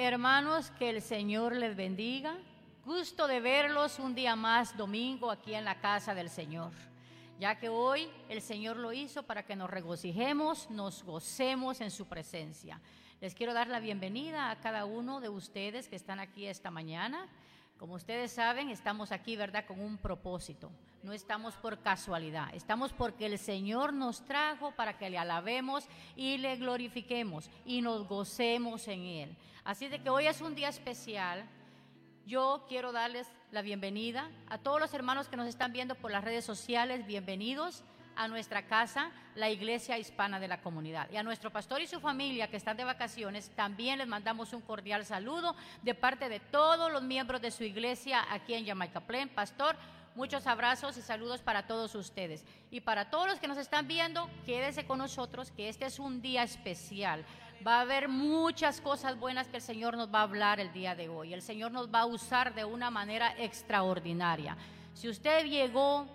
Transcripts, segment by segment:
Hermanos, que el Señor les bendiga. Gusto de verlos un día más domingo aquí en la casa del Señor, ya que hoy el Señor lo hizo para que nos regocijemos, nos gocemos en su presencia. Les quiero dar la bienvenida a cada uno de ustedes que están aquí esta mañana. Como ustedes saben, estamos aquí, ¿verdad?, con un propósito. No estamos por casualidad, estamos porque el Señor nos trajo para que le alabemos y le glorifiquemos y nos gocemos en Él. Así de que hoy es un día especial. Yo quiero darles la bienvenida a todos los hermanos que nos están viendo por las redes sociales. Bienvenidos a nuestra casa, la Iglesia Hispana de la Comunidad. Y a nuestro pastor y su familia que están de vacaciones, también les mandamos un cordial saludo de parte de todos los miembros de su iglesia aquí en Jamaica Plain. Pastor, muchos abrazos y saludos para todos ustedes. Y para todos los que nos están viendo, quédese con nosotros, que este es un día especial. Va a haber muchas cosas buenas que el Señor nos va a hablar el día de hoy. El Señor nos va a usar de una manera extraordinaria. Si usted llegó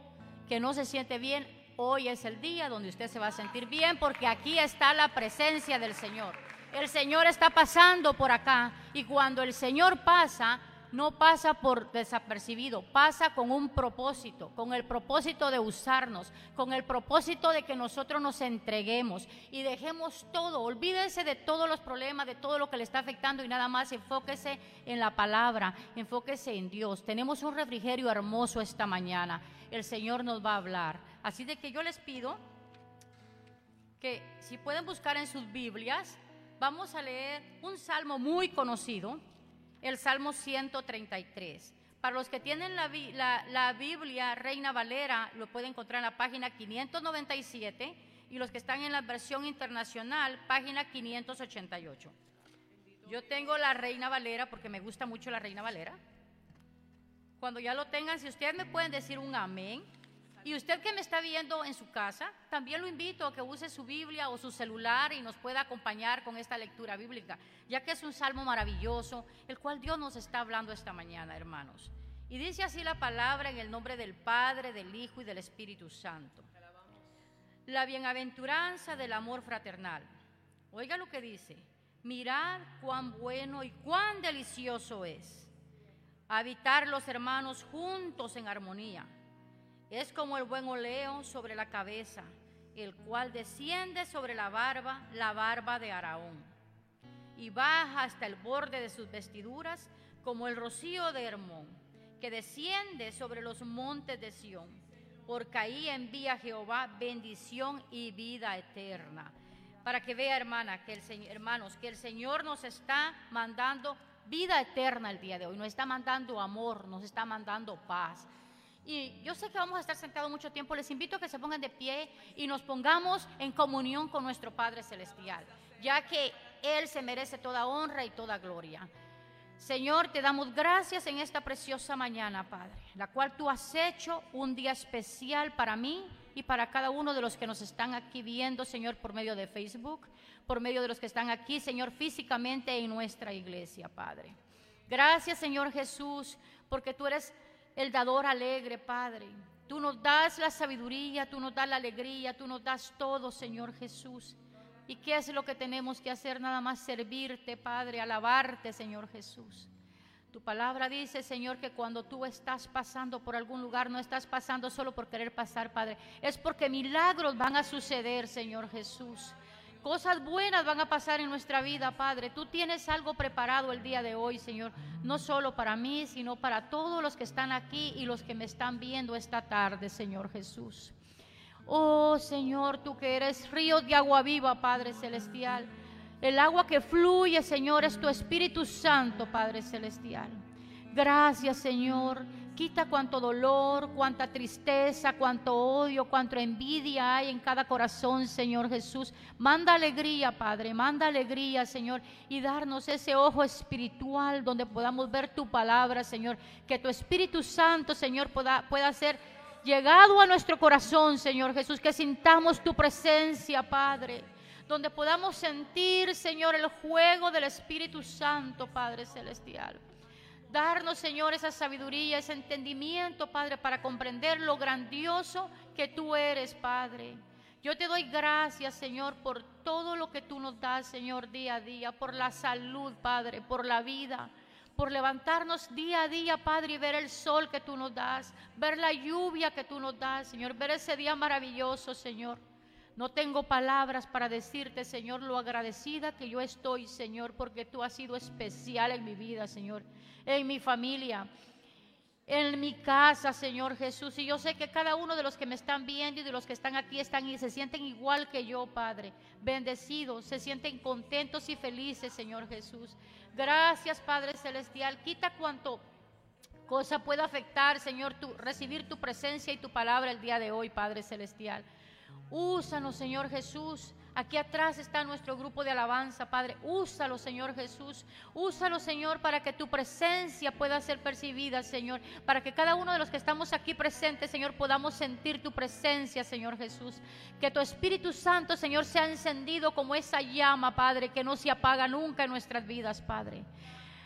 que no se siente bien, Hoy es el día donde usted se va a sentir bien porque aquí está la presencia del Señor. El Señor está pasando por acá y cuando el Señor pasa, no pasa por desapercibido, pasa con un propósito, con el propósito de usarnos, con el propósito de que nosotros nos entreguemos y dejemos todo, olvídese de todos los problemas, de todo lo que le está afectando y nada más enfóquese en la palabra, enfóquese en Dios. Tenemos un refrigerio hermoso esta mañana, el Señor nos va a hablar. Así de que yo les pido que si pueden buscar en sus Biblias, vamos a leer un salmo muy conocido, el Salmo 133. Para los que tienen la, Biblia Reina Valera, lo pueden encontrar en la página 597 y los que están en la versión internacional, página 588. Yo tengo la Reina Valera porque me gusta mucho la Reina Valera. Cuando ya lo tengan, si ustedes me pueden decir un amén. Y usted que me está viendo en su casa, también lo invito a que use su Biblia o su celular y nos pueda acompañar con esta lectura bíblica, ya que es un salmo maravilloso, el cual Dios nos está hablando esta mañana, hermanos. Y dice así la palabra en el nombre del Padre, del Hijo y del Espíritu Santo. La bienaventuranza del amor fraternal. Oiga lo que dice. Mirad cuán bueno y cuán delicioso es habitar los hermanos juntos en armonía. Es como el buen oleo sobre la cabeza, el cual desciende sobre la barba, la barba de Araón, y baja hasta el borde de sus vestiduras, como el rocío de Hermón, que desciende sobre los montes de Sión, porque ahí envía Jehová bendición y vida eterna. Para que vea, hermana, que el hermanos, que el Señor nos está mandando vida eterna el día de hoy, nos está mandando amor, nos está mandando paz. Y yo sé que vamos a estar sentados mucho tiempo. Les invito a que se pongan de pie y nos pongamos en comunión con nuestro Padre Celestial, ya que Él se merece toda honra y toda gloria. Señor, te damos gracias en esta preciosa mañana, Padre, la cual tú has hecho un día especial para mí y para cada uno de los que nos están aquí viendo, Señor, por medio de Facebook, por medio de los que están aquí, Señor, físicamente en nuestra iglesia, Padre. Gracias, Señor Jesús, porque tú eres el dador alegre, Padre. Tú nos das la sabiduría, tú nos das la alegría, tú nos das todo, Señor Jesús. ¿Y qué es lo que tenemos que hacer? Nada más servirte, Padre, alabarte, Señor Jesús. Tu palabra dice, Señor, que cuando tú estás pasando por algún lugar, no estás pasando solo por querer pasar, Padre. Es porque milagros van a suceder, Señor Jesús. Cosas buenas van a pasar en nuestra vida, Padre. Tú tienes algo preparado el día de hoy, Señor. No solo para mí, sino para todos los que están aquí y los que me están viendo esta tarde, Señor Jesús. Oh, Señor, tú que eres río de agua viva, Padre Celestial. El agua que fluye, Señor, es tu Espíritu Santo, Padre Celestial. Gracias, Señor. Quita cuanto dolor, cuánta tristeza, cuánto odio, cuánta envidia hay en cada corazón, Señor Jesús. Manda alegría, Padre, manda alegría, Señor, y darnos ese ojo espiritual donde podamos ver tu palabra, Señor. Que tu Espíritu Santo, Señor, pueda, pueda ser llegado a nuestro corazón, Señor Jesús. Que sintamos tu presencia, Padre. Donde podamos sentir, Señor, el juego del Espíritu Santo, Padre Celestial. Darnos, Señor, esa sabiduría, ese entendimiento, Padre, para comprender lo grandioso que tú eres, Padre. Yo te doy gracias, Señor, por todo lo que tú nos das, Señor, día a día, por la salud, Padre, por la vida, por levantarnos día a día, Padre, y ver el sol que tú nos das, ver la lluvia que tú nos das, Señor, ver ese día maravilloso, Señor. No tengo palabras para decirte, Señor, lo agradecida que yo estoy, Señor, porque tú has sido especial en mi vida, Señor, en mi familia en mi casa, Señor Jesús. Y yo sé que cada uno de los que me están viendo y de los que están aquí están y se sienten igual que yo, Padre. Bendecidos, se sienten contentos y felices, Señor Jesús. Gracias, Padre Celestial. Quita cuanto cosa pueda afectar, Señor, tu, recibir tu presencia y tu palabra el día de hoy, Padre Celestial. Úsanos, Señor Jesús Aquí atrás está nuestro grupo de alabanza, Padre. Úsalo, Señor Jesús. Úsalo, Señor, para que tu presencia pueda ser percibida, Señor. Para que cada uno de los que estamos aquí presentes, Señor, podamos sentir tu presencia, Señor Jesús. Que tu Espíritu Santo, Señor, sea encendido como esa llama, Padre, que no se apaga nunca en nuestras vidas, Padre.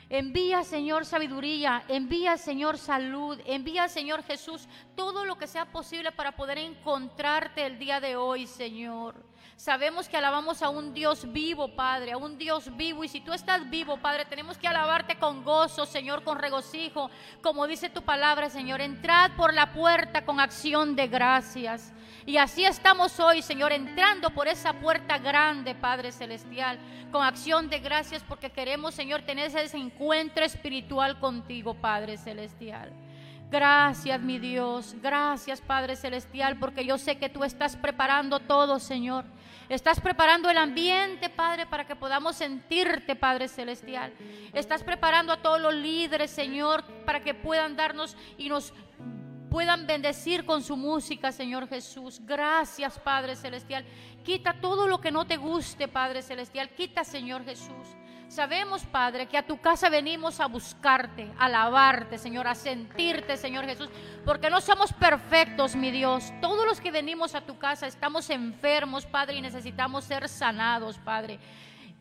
Envía, Señor, sabiduría, envía, Señor, salud, envía, Señor Jesús, todo lo que sea posible para poder encontrarte el día de hoy, Señor. Sabemos que alabamos a un Dios vivo, Padre, a un Dios vivo. Y si tú estás vivo, Padre, tenemos que alabarte con gozo, Señor, con regocijo. Como dice tu palabra, Señor, entrad por la puerta con acción de gracias. Y así estamos hoy, Señor, entrando por esa puerta grande, Padre Celestial, con acción de gracias porque queremos, Señor, tener ese encuentro espiritual contigo, Padre Celestial. Gracias, mi Dios. Gracias, Padre Celestial, porque yo sé que tú estás preparando todo, Señor. Estás preparando el ambiente, Padre, para que podamos sentirte, Padre Celestial. Estás preparando a todos los líderes, Señor, para que puedan darnos y nos puedan bendecir con su música, Señor Jesús. Gracias, Padre Celestial. Quita todo lo que no te guste, Padre Celestial. Quita, Señor Jesús. Sabemos, Padre, que a tu casa venimos a buscarte, a alabarte, Señor, a sentirte, Señor Jesús, porque no somos perfectos, mi Dios. Todos los que venimos a tu casa estamos enfermos, Padre, y necesitamos ser sanados, Padre.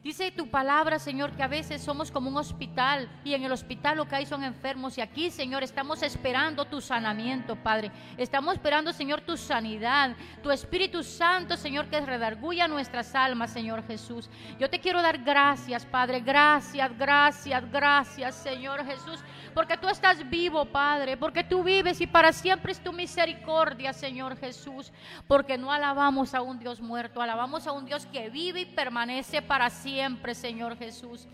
Dice tu palabra, Señor, que a veces somos como un hospital y en el hospital lo que hay son enfermos. Y aquí, Señor, estamos esperando tu sanamiento, Padre. Estamos esperando, Señor, tu sanidad, tu Espíritu Santo, Señor, que redarguya nuestras almas, Señor Jesús. Yo te quiero dar gracias, Padre. Gracias, gracias, gracias, Señor Jesús. Porque tú estás vivo, Padre. Porque tú vives y para siempre es tu misericordia, Señor Jesús. Porque no alabamos a un Dios muerto, alabamos a un Dios que vive y permanece para siempre Señor Jesús.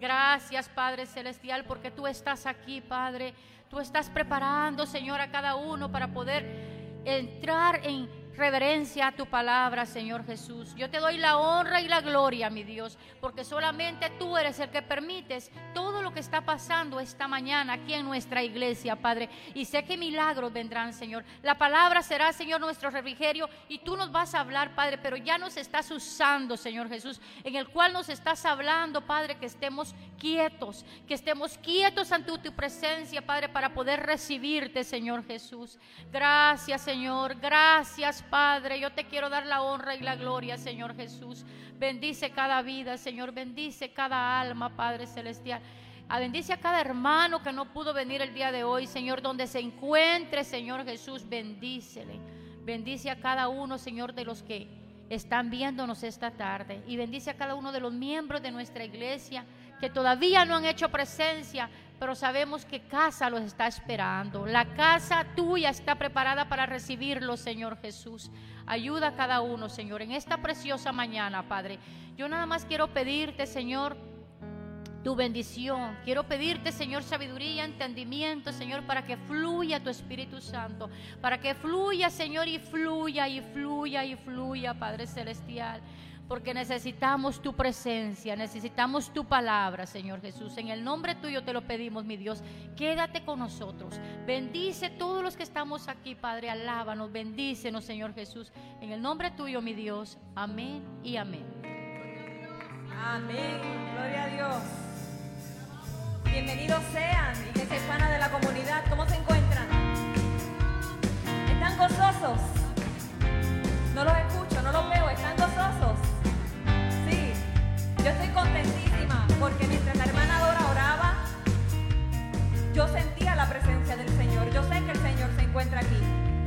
Gracias, Padre Celestial, porque tú estás aquí, Padre. Tú estás preparando, Señor, a cada uno para poder entrar en reverencia a tu palabra, Señor Jesús. Yo te doy la honra y la gloria, mi Dios, porque solamente tú eres el que permites todo lo que está pasando esta mañana aquí en nuestra iglesia, Padre. Y sé que milagros vendrán, Señor. La palabra será, Señor, nuestro refrigerio y tú nos vas a hablar, Padre, pero ya nos estás usando, Señor Jesús, en el cual nos estás hablando, Padre, que estemos quietos, que estemos quietos ante tu presencia, Padre, para poder recibirte, Señor Jesús. Gracias, Señor. Gracias, Padre, yo te quiero dar la honra y la gloria, Señor Jesús. Bendice cada vida, Señor. Bendice cada alma, Padre Celestial. A ah, bendice a cada hermano que no pudo venir el día de hoy, Señor, donde se encuentre, Señor Jesús, bendícele. Bendice a cada uno, Señor, de los que están viéndonos esta tarde. Y bendice a cada uno de los miembros de nuestra iglesia que todavía no han hecho presencia, pero sabemos que casa los está esperando. La casa tuya está preparada para recibirlo, Señor Jesús. Ayuda a cada uno, Señor, en esta preciosa mañana, Padre. Yo nada más quiero pedirte, Señor, tu bendición. Quiero pedirte, Señor, sabiduría, entendimiento, Señor, para que fluya tu Espíritu Santo, para que fluya, Señor, y fluya, y fluya, y fluya, Padre Celestial porque necesitamos tu presencia, necesitamos tu palabra, Señor Jesús. En el nombre tuyo te lo pedimos, mi Dios. Quédate con nosotros. Bendice todos los que estamos aquí, Padre. Alábanos, bendícenos, Señor Jesús. En el nombre tuyo, mi Dios. Amén y amén. Amén. Gloria a Dios. Bienvenidos sean, iglesia hispana de la comunidad. ¿Cómo se encuentran? ¿Están gozosos? No los escucho, no los veo. ¿Están gozosos? Yo estoy contentísima porque mientras la hermana Dora oraba, yo sentía la presencia del Señor. Yo sé que el Señor se encuentra aquí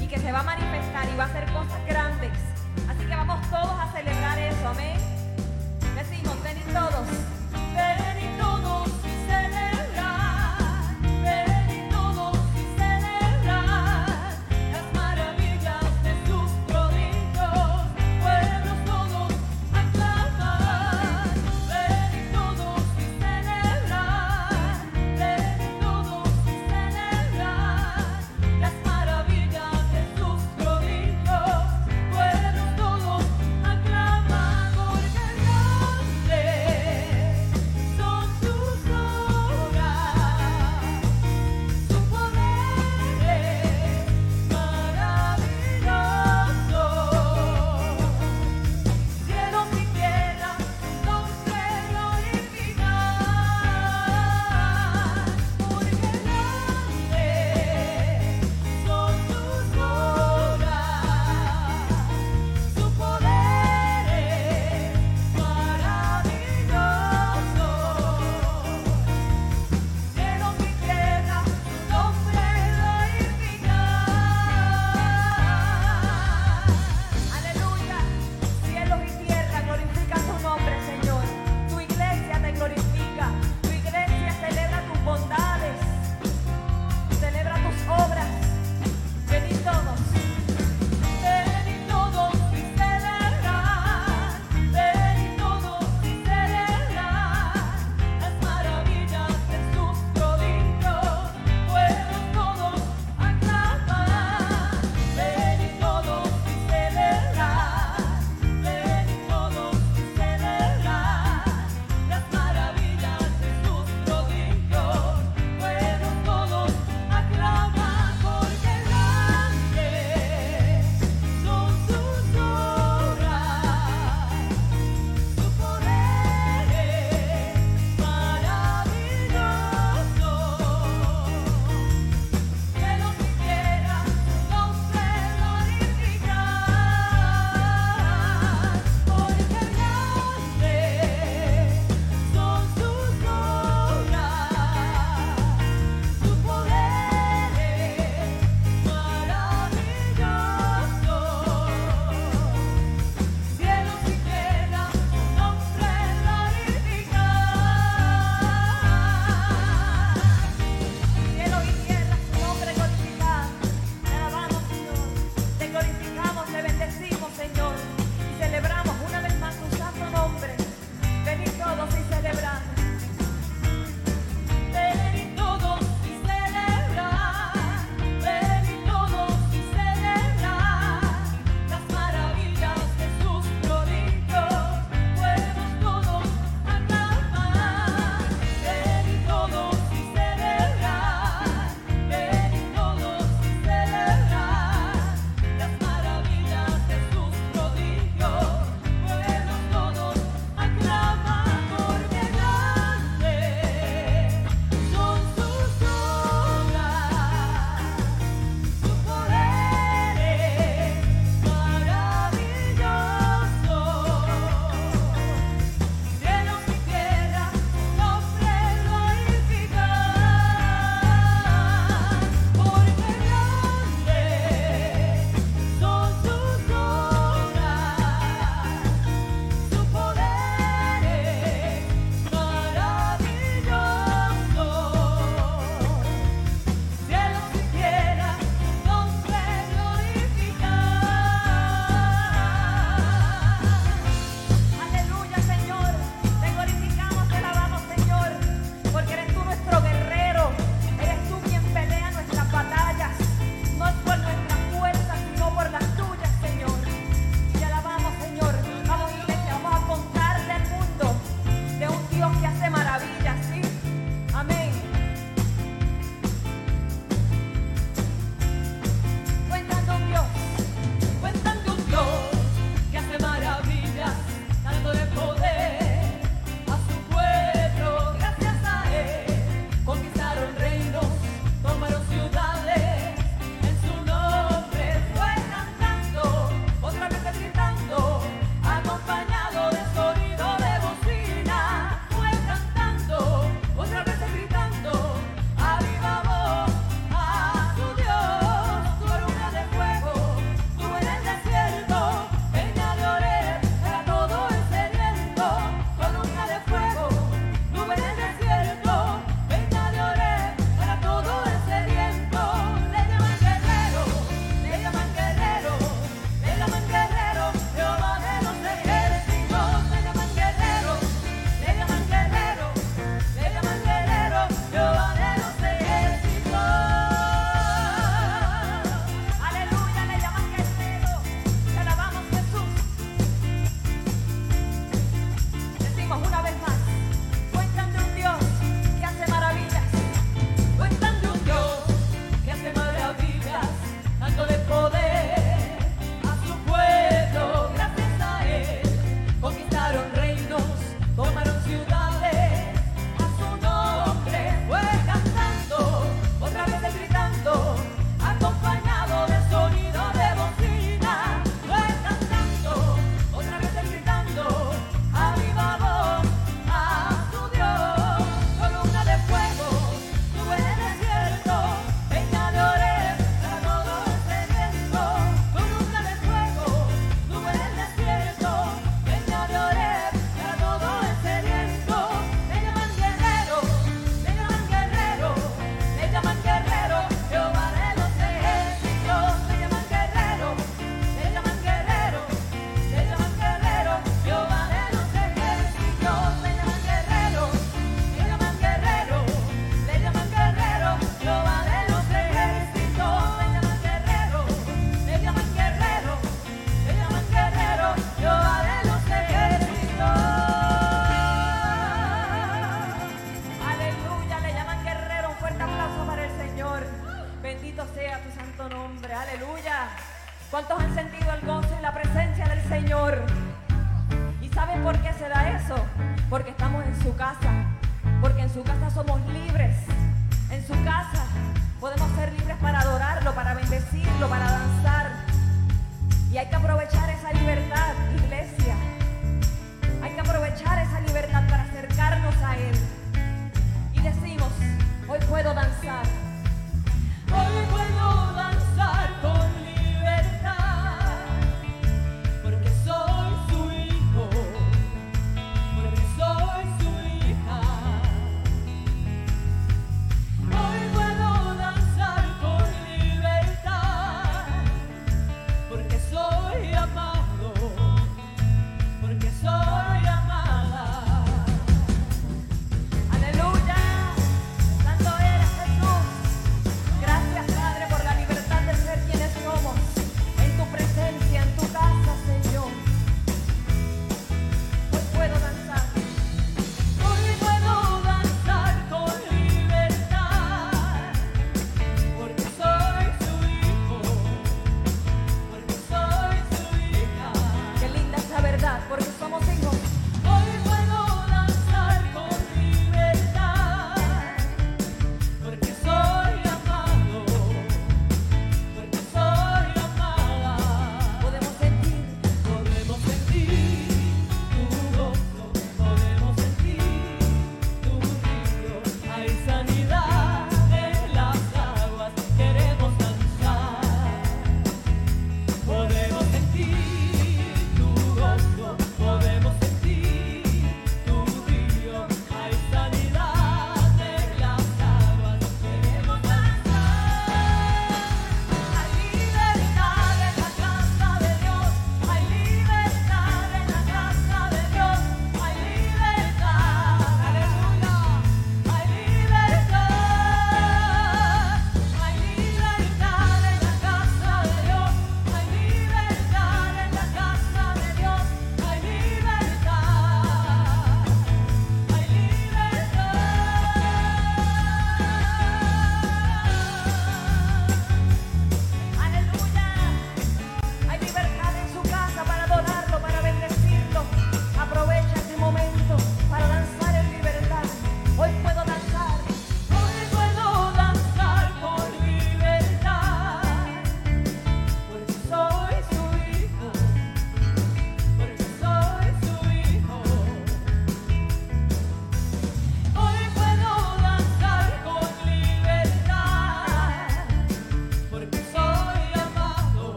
y que se va a manifestar y va a hacer cosas grandes. Así que vamos todos a celebrar eso, amén. Decimos, ven y todos.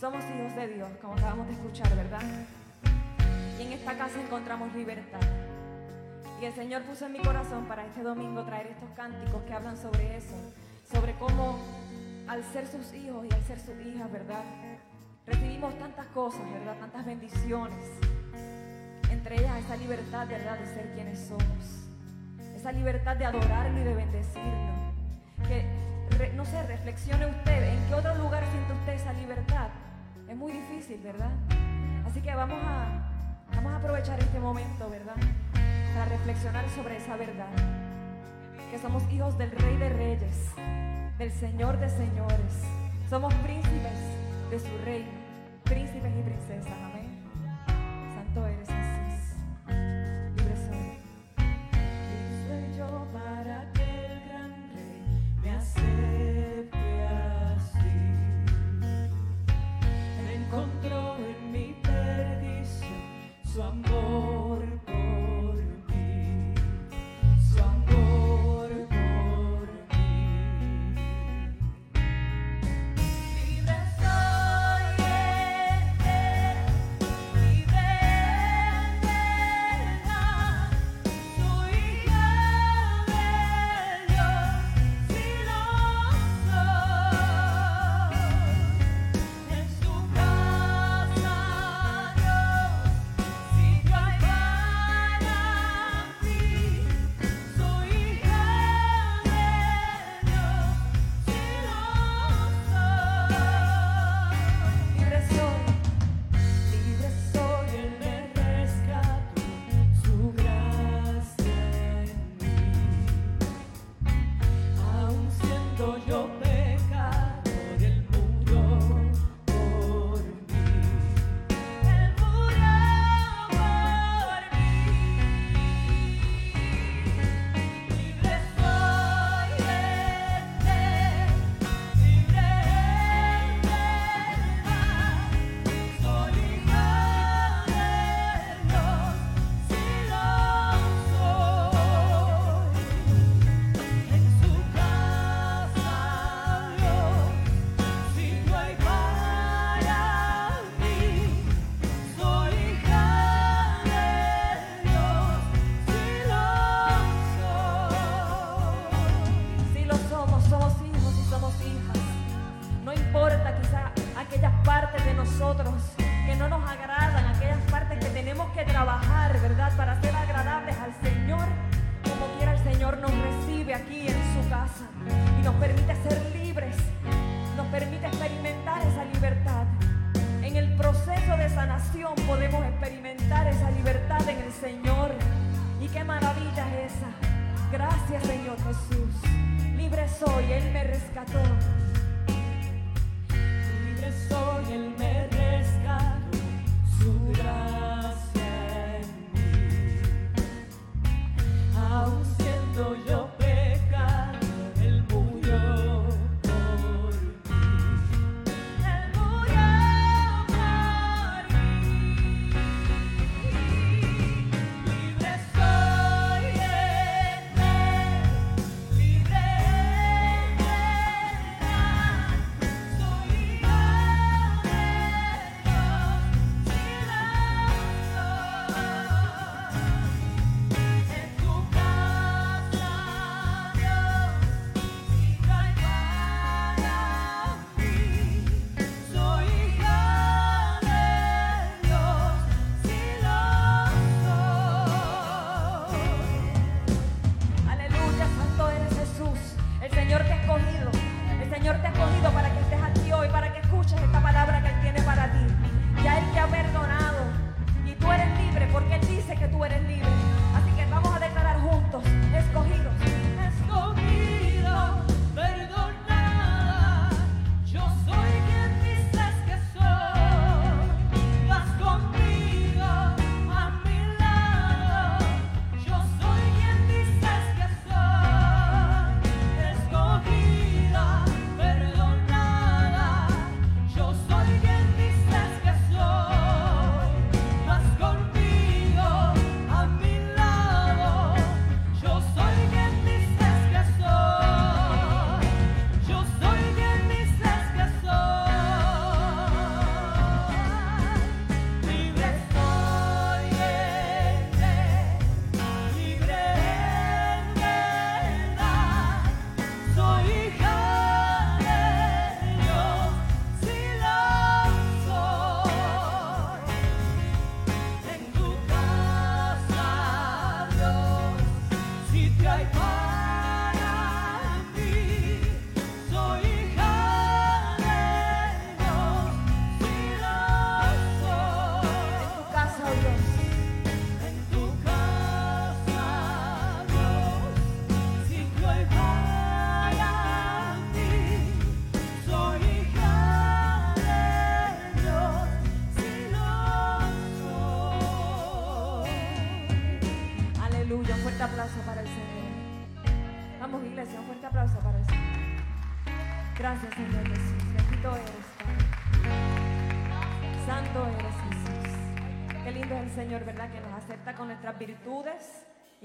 Somos hijos de Dios, como acabamos de escuchar, ¿verdad? Y en esta casa encontramos libertad. Y el Señor puso en mi corazón para este domingo traer estos cánticos que hablan sobre eso, sobre cómo al ser sus hijos y al ser sus hijas, ¿verdad? Recibimos tantas cosas, ¿verdad? Tantas bendiciones. Entre ellas esa libertad, ¿verdad? De ser quienes somos. Esa libertad de adorarlo y de bendecirlo. Que, no sé, reflexione usted, ¿en qué otro lugar siente usted esa libertad? Es muy difícil, ¿verdad? Así que vamos a, vamos a aprovechar este momento, ¿verdad? Para reflexionar sobre esa verdad. Que somos hijos del Rey de Reyes, del Señor de Señores. Somos príncipes de su reino, príncipes y princesas. Amén. Santo eres.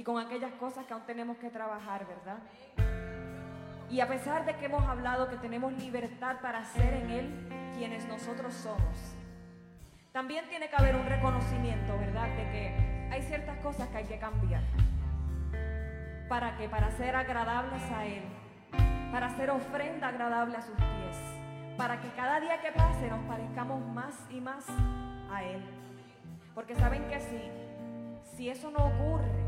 Con aquellas cosas que aún tenemos que trabajar, ¿verdad? Y a pesar de que hemos hablado que tenemos libertad para ser en Él quienes nosotros somos, también tiene que haber un reconocimiento, ¿verdad? De que hay ciertas cosas que hay que cambiar. ¿Para que Para ser agradables a Él. Para ser ofrenda agradable a sus pies. Para que cada día que pase nos parezcamos más y más a Él. Porque saben que si, si eso no ocurre,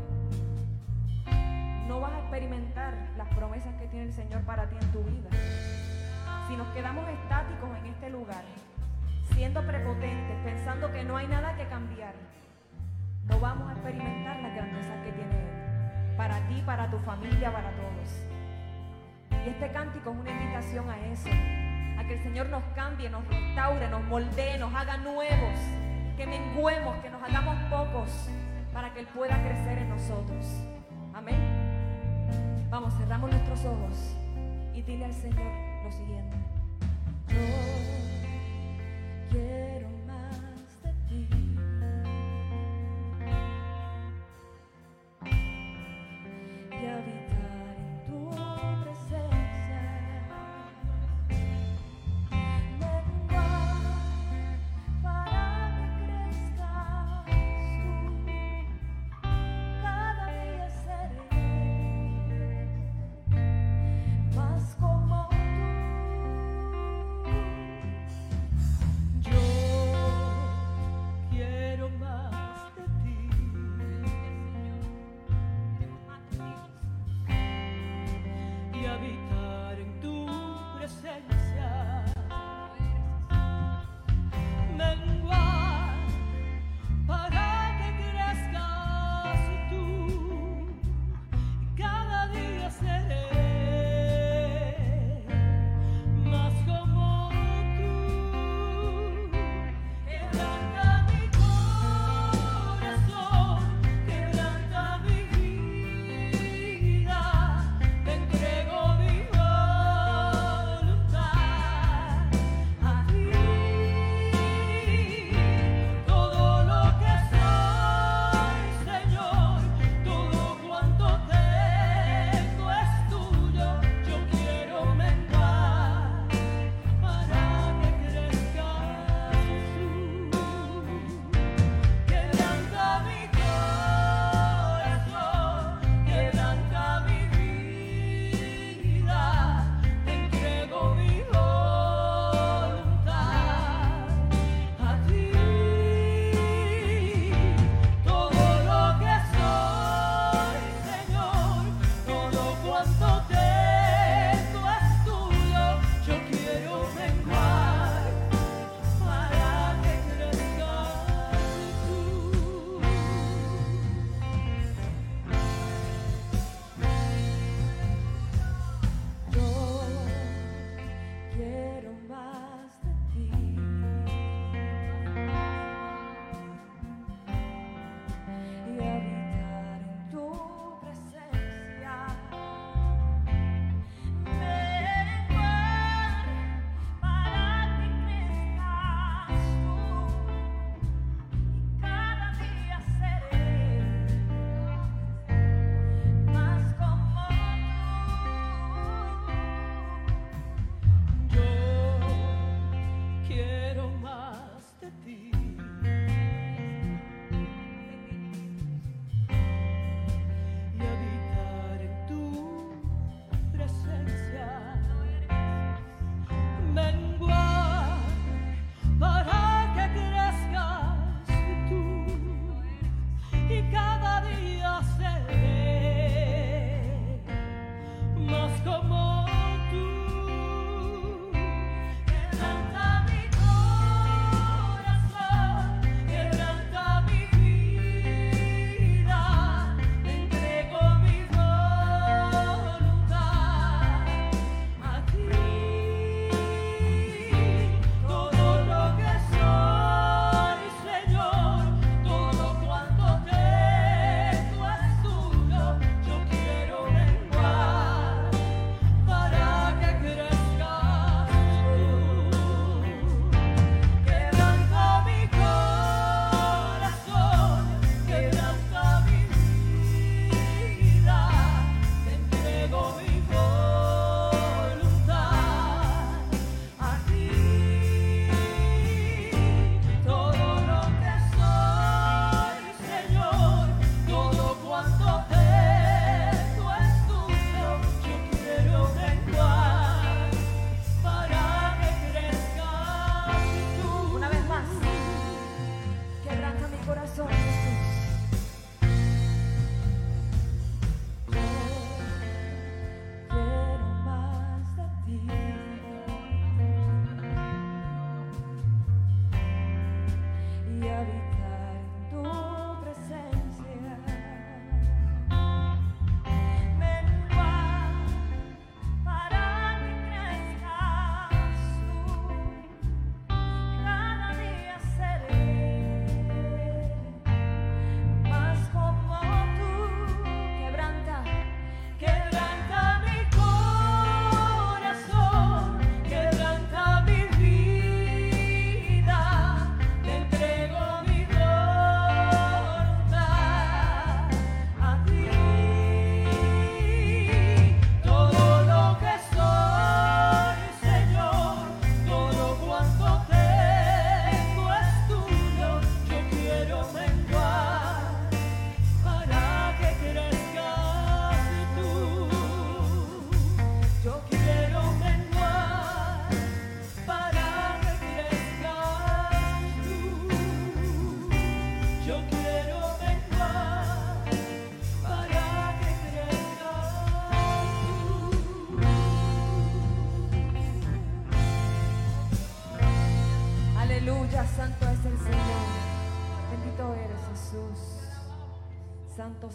no vas a experimentar las promesas que tiene el Señor para ti en tu vida. Si nos quedamos estáticos en este lugar, siendo prepotentes, pensando que no hay nada que cambiar, no vamos a experimentar las grandezas que tiene Él. Para ti, para tu familia, para todos. Y este cántico es una invitación a eso, a que el Señor nos cambie, nos restaure, nos moldee, nos haga nuevos, que menguemos, que nos hagamos pocos, para que Él pueda crecer en nosotros. Amén. Vamos, cerramos nuestros ojos y dile al Señor lo siguiente.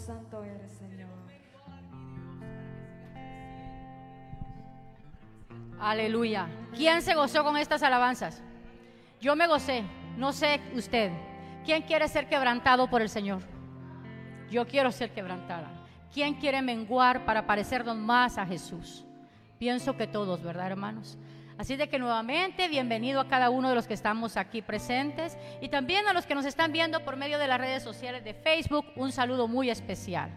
Santo, eres Señor. Aleluya. ¿Quién se gozó con estas alabanzas? Yo me gocé. No sé usted. ¿Quién quiere ser quebrantado por el Señor? Yo quiero ser quebrantada. ¿Quién quiere menguar para parecernos más a Jesús? Pienso que todos, ¿verdad, hermanos? Así de que nuevamente, bienvenido a cada uno de los que estamos aquí presentes y también a los que nos están viendo por medio de las redes sociales de Facebook, un saludo muy especial,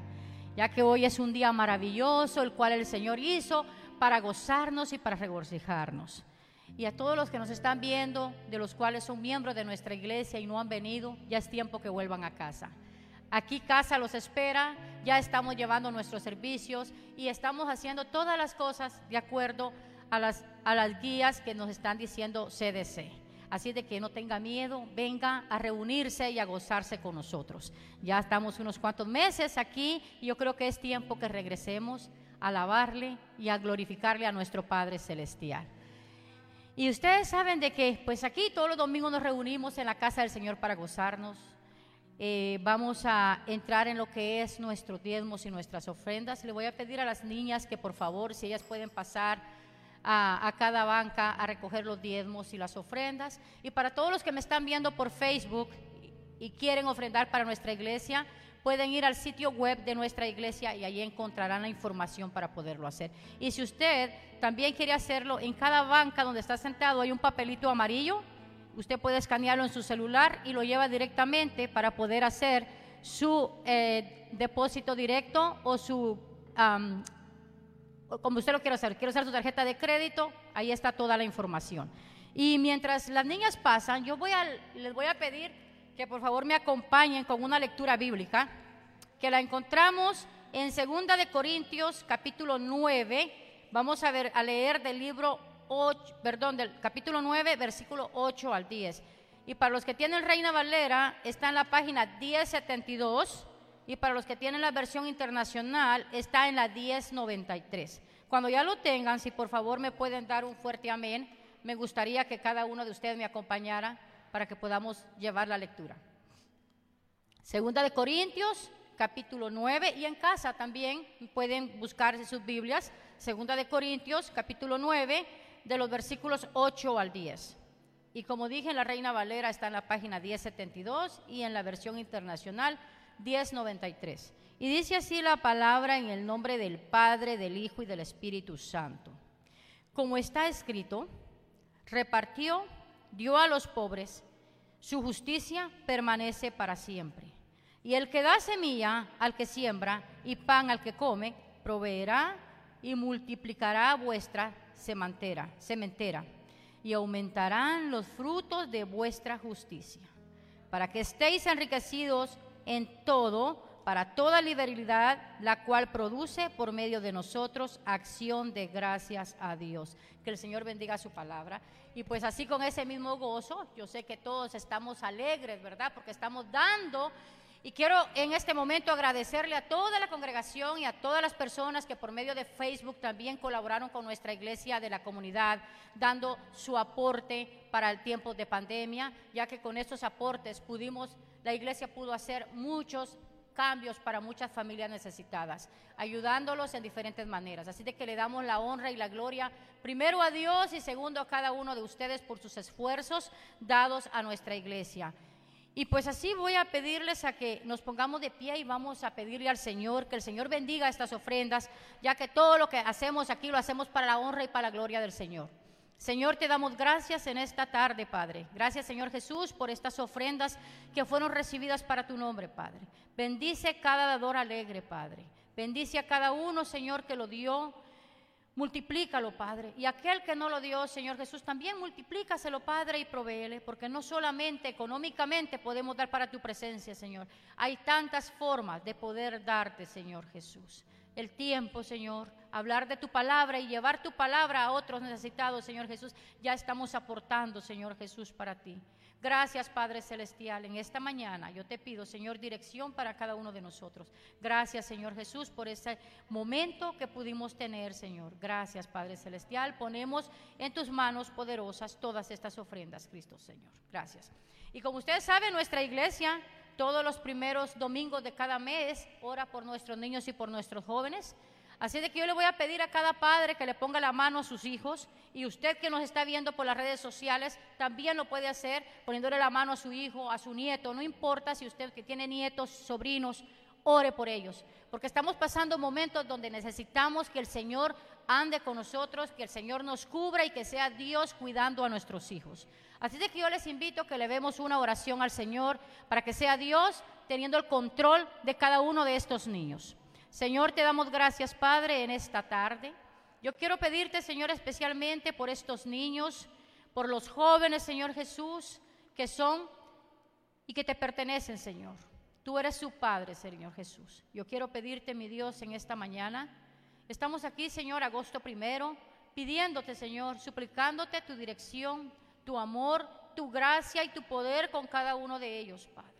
ya que hoy es un día maravilloso, el cual el Señor hizo para gozarnos y para regocijarnos. Y a todos los que nos están viendo, de los cuales son miembros de nuestra iglesia y no han venido, ya es tiempo que vuelvan a casa. Aquí casa los espera, ya estamos llevando nuestros servicios y estamos haciendo todas las cosas de acuerdo a las, a las guías que nos están diciendo CDC. Así de que no tenga miedo, venga a reunirse y a gozarse con nosotros. Ya estamos unos cuantos meses aquí y yo creo que es tiempo que regresemos a alabarle y a glorificarle a nuestro Padre Celestial. Y ustedes saben de que, pues aquí todos los domingos nos reunimos en la casa del Señor para gozarnos. Eh, vamos a entrar en lo que es nuestros diezmos y nuestras ofrendas. Le voy a pedir a las niñas que por favor, si ellas pueden pasar a, cada banca a recoger los diezmos y las ofrendas. Y para todos los que me están viendo por Facebook y, quieren ofrendar para nuestra iglesia, pueden ir al sitio web de nuestra iglesia y allí encontrarán la información para poderlo hacer. Y si usted también quiere hacerlo, en cada banca donde está sentado hay un papelito amarillo. Usted puede escanearlo en su celular y lo lleva directamente para poder hacer su eh, depósito directo o su, como usted lo quiera hacer, quiero usar su tarjeta de crédito, ahí está toda la información. Y mientras las niñas pasan, yo voy a, les voy a pedir que por favor me acompañen con una lectura bíblica, que la encontramos en Segunda de Corintios capítulo 9. Vamos a ver a leer del libro 8, perdón, del capítulo 9, versículo 8 al 10. Y para los que tienen Reina Valera, está en la página 1072. Y para los que tienen la versión internacional, está en la 1093. Cuando ya lo tengan, si por favor me pueden dar un fuerte amén, me gustaría que cada uno de ustedes me acompañara para que podamos llevar la lectura. Segunda de Corintios, capítulo 9, y en casa también pueden buscar sus Biblias. Segunda de Corintios, capítulo 9, de los versículos 8 al 10. Y como dije, la Reina Valera está en la página 1072 y en la versión internacional 1093. Y dice así la palabra en el nombre del Padre, del Hijo y del Espíritu Santo. Como está escrito, repartió, dio a los pobres, su justicia permanece para siempre. Y el que da semilla al que siembra y pan al que come, proveerá y multiplicará vuestra sementera, sementera y aumentarán los frutos de vuestra justicia, para que estéis enriquecidos en todo para toda liberalidad, la cual produce por medio de nosotros acción de gracias a Dios. Que el Señor bendiga su palabra. Y pues así con ese mismo gozo, yo sé que todos estamos alegres, ¿verdad? Porque estamos dando y quiero en este momento agradecerle a toda la congregación y a todas las personas que por medio de Facebook también colaboraron con nuestra iglesia de la comunidad, dando su aporte para el tiempo de pandemia, ya que con estos aportes pudimos, la iglesia pudo hacer muchos cambios para muchas familias necesitadas, ayudándolos en diferentes maneras. Así de que le damos la honra y la gloria primero a Dios y segundo a cada uno de ustedes por sus esfuerzos dados a nuestra iglesia. Y pues así voy a pedirles a que nos pongamos de pie y vamos a pedirle al Señor que el Señor bendiga estas ofrendas, ya que todo lo que hacemos aquí lo hacemos para la honra y para la gloria del Señor. Señor, te damos gracias en esta tarde, Padre. Gracias, Señor Jesús, por estas ofrendas que fueron recibidas para tu nombre, Padre. Bendice cada dador alegre, Padre. Bendice a cada uno, Señor, que lo dio Multiplícalo, Padre. Y aquel que no lo dio, Señor Jesús, también multiplícaselo, Padre, y proveele, porque no solamente económicamente podemos dar para tu presencia, Señor. Hay tantas formas de poder darte, Señor Jesús. El tiempo, Señor, hablar de tu palabra y llevar tu palabra a otros necesitados, Señor Jesús, ya estamos aportando, Señor Jesús, para ti. Gracias, Padre Celestial. En esta mañana yo te pido, Señor, dirección para cada uno de nosotros. Gracias, Señor Jesús, por ese momento que pudimos tener, Señor. Gracias, Padre Celestial. Ponemos en tus manos poderosas todas estas ofrendas, Cristo, Señor. Gracias. Y como ustedes saben, nuestra iglesia, todos los primeros domingos de cada mes, ora por nuestros niños y por nuestros jóvenes. Así de que yo le voy a pedir a cada padre que le ponga la mano a sus hijos y usted que nos está viendo por las redes sociales también lo puede hacer poniéndole la mano a su hijo, a su nieto, no importa si usted que tiene nietos, sobrinos, ore por ellos, porque estamos pasando momentos donde necesitamos que el Señor ande con nosotros, que el Señor nos cubra y que sea Dios cuidando a nuestros hijos. Así de que yo les invito a que le demos una oración al Señor para que sea Dios teniendo el control de cada uno de estos niños. Señor, te damos gracias, Padre, en esta tarde. Yo quiero pedirte, Señor, especialmente por estos niños, por los jóvenes, Señor Jesús, que son y que te pertenecen, Señor. Tú eres su Padre, Señor Jesús. Yo quiero pedirte, mi Dios, en esta mañana. Estamos aquí, Señor, agosto primero, pidiéndote, Señor, suplicándote tu dirección, tu amor, tu gracia y tu poder con cada uno de ellos, Padre.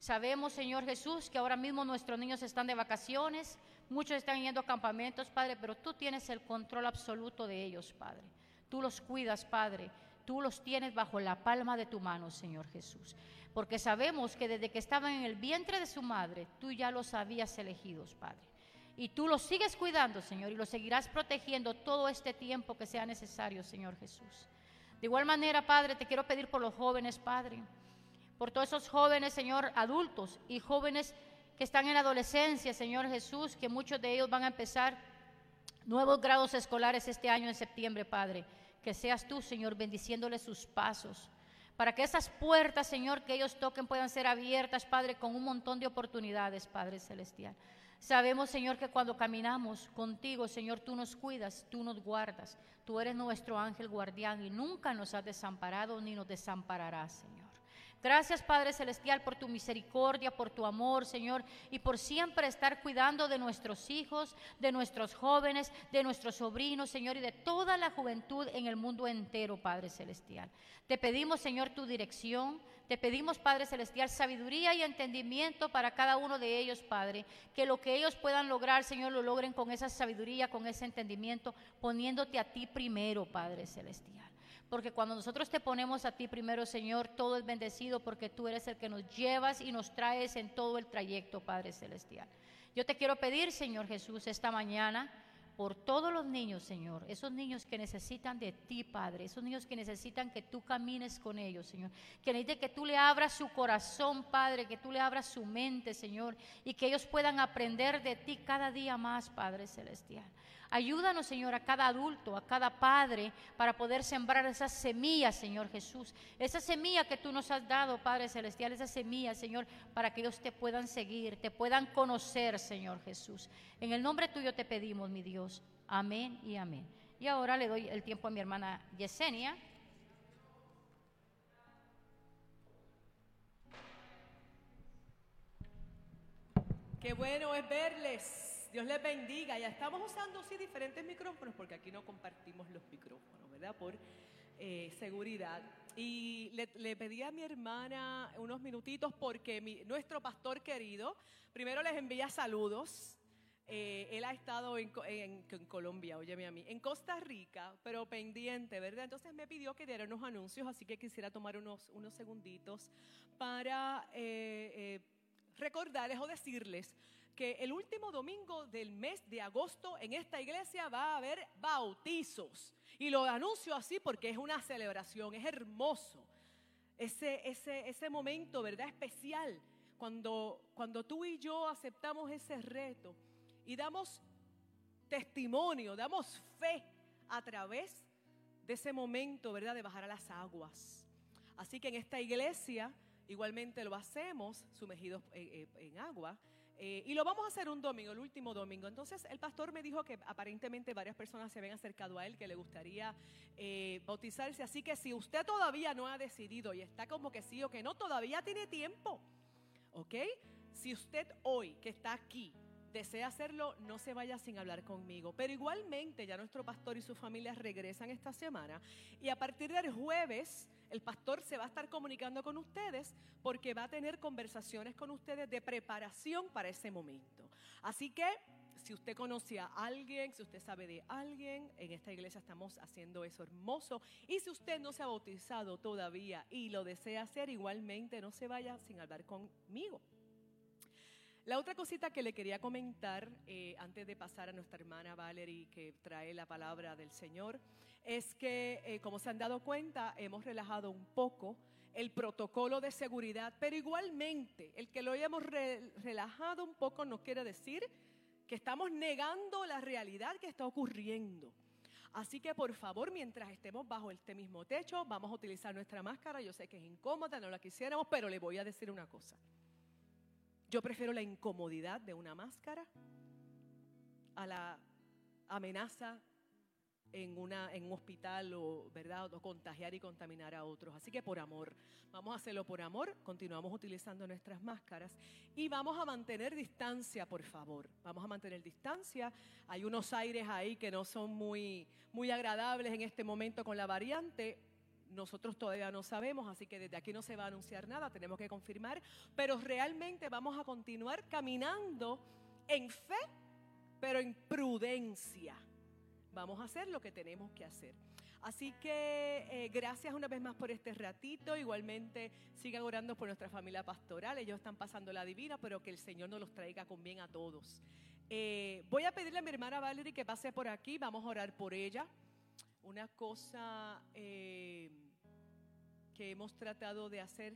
Sabemos, Señor Jesús, que ahora mismo nuestros niños están de vacaciones, muchos están yendo a campamentos, Padre, pero tú tienes el control absoluto de ellos, Padre. Tú los cuidas, Padre. Tú los tienes bajo la palma de tu mano, Señor Jesús. Porque sabemos que desde que estaban en el vientre de su madre, tú ya los habías elegido, Padre. Y tú los sigues cuidando, Señor, y los seguirás protegiendo todo este tiempo que sea necesario, Señor Jesús. De igual manera, Padre, te quiero pedir por los jóvenes, Padre por todos esos jóvenes, Señor, adultos y jóvenes que están en la adolescencia, Señor Jesús, que muchos de ellos van a empezar nuevos grados escolares este año en septiembre, Padre. Que seas tú, Señor, bendiciéndoles sus pasos. Para que esas puertas, Señor, que ellos toquen puedan ser abiertas, Padre, con un montón de oportunidades, Padre Celestial. Sabemos, Señor, que cuando caminamos contigo, Señor, tú nos cuidas, tú nos guardas. Tú eres nuestro ángel guardián y nunca nos has desamparado ni nos desampararás, Señor. Gracias Padre Celestial por tu misericordia, por tu amor, Señor, y por siempre estar cuidando de nuestros hijos, de nuestros jóvenes, de nuestros sobrinos, Señor, y de toda la juventud en el mundo entero, Padre Celestial. Te pedimos, Señor, tu dirección. Te pedimos, Padre Celestial, sabiduría y entendimiento para cada uno de ellos, Padre. Que lo que ellos puedan lograr, Señor, lo logren con esa sabiduría, con ese entendimiento, poniéndote a ti primero, Padre Celestial. Porque cuando nosotros te ponemos a ti primero, Señor, todo es bendecido porque tú eres el que nos llevas y nos traes en todo el trayecto, Padre Celestial. Yo te quiero pedir, Señor Jesús, esta mañana por todos los niños, Señor, esos niños que necesitan de ti, Padre, esos niños que necesitan que tú camines con ellos, Señor, que necesitan que tú le abras su corazón, Padre, que tú le abras su mente, Señor, y que ellos puedan aprender de ti cada día más, Padre Celestial. Ayúdanos, Señor, a cada adulto, a cada padre, para poder sembrar esas semillas, Señor Jesús. Esa semilla que tú nos has dado, Padre Celestial, esa semilla, Señor, para que ellos te puedan seguir, te puedan conocer, Señor Jesús. En el nombre tuyo te pedimos, mi Dios. Amén y amén. Y ahora le doy el tiempo a mi hermana Yesenia. Qué bueno es verles. Dios les bendiga. Ya estamos usando sí diferentes micrófonos porque aquí no compartimos los micrófonos, ¿verdad? Por eh, seguridad. Y le, pedí a mi hermana unos minutitos porque nuestro pastor querido, primero les envía saludos. Eh, él ha estado en, en- en Colombia, óyeme a mí, en Costa Rica, pero pendiente, ¿verdad? Entonces me pidió que diera unos anuncios, así que quisiera tomar unos, unos segunditos para eh, recordarles o decirles que el último domingo del mes de agosto en esta iglesia va a haber bautizos. Y lo anuncio así porque es una celebración, es hermoso. Ese, ese, ese momento, ¿verdad? Especial, cuando, cuando tú y yo aceptamos ese reto y damos testimonio, damos fe a través de ese momento, ¿verdad? De bajar a las aguas. Así que en esta iglesia igualmente lo hacemos, sumergidos eh, en agua. Eh, y lo vamos a hacer un domingo, el último domingo. Entonces el pastor me dijo que aparentemente varias personas se habían acercado a él, que le gustaría eh, bautizarse. Así que si usted todavía no ha decidido y está como que sí o que no, todavía tiene tiempo. ¿Ok? Si usted hoy que está aquí desea hacerlo, no se vaya sin hablar conmigo. Pero igualmente ya nuestro pastor y su familia regresan esta semana y a partir del jueves el pastor se va a estar comunicando con ustedes porque va a tener conversaciones con ustedes de preparación para ese momento. Así que si usted conoce a alguien, si usted sabe de alguien, en esta iglesia estamos haciendo eso hermoso. Y si usted no se ha bautizado todavía y lo desea hacer, igualmente no se vaya sin hablar conmigo. La otra cosita que le quería comentar eh, antes de pasar a nuestra hermana Valerie que trae la palabra del Señor es que, eh, como se han dado cuenta, hemos relajado un poco el protocolo de seguridad, pero igualmente el que lo hayamos re- relajado un poco no quiere decir que estamos negando la realidad que está ocurriendo. Así que por favor, mientras estemos bajo este mismo techo, vamos a utilizar nuestra máscara. Yo sé que es incómoda, no la quisiéramos, pero le voy a decir una cosa. Yo prefiero la incomodidad de una máscara a la amenaza en, una, en un hospital o, ¿verdad? o contagiar y contaminar a otros. Así que por amor, vamos a hacerlo por amor, continuamos utilizando nuestras máscaras y vamos a mantener distancia, por favor. Vamos a mantener distancia. Hay unos aires ahí que no son muy, muy agradables en este momento con la variante. Nosotros todavía no sabemos, así que desde aquí no se va a anunciar nada, tenemos que confirmar, pero realmente vamos a continuar caminando en fe, pero en prudencia. Vamos a hacer lo que tenemos que hacer. Así que eh, gracias una vez más por este ratito. Igualmente sigan orando por nuestra familia pastoral. Ellos están pasando la divina, pero que el Señor nos los traiga con bien a todos. Eh, voy a pedirle a mi hermana Valerie que pase por aquí. Vamos a orar por ella. Una cosa eh, que hemos tratado de hacer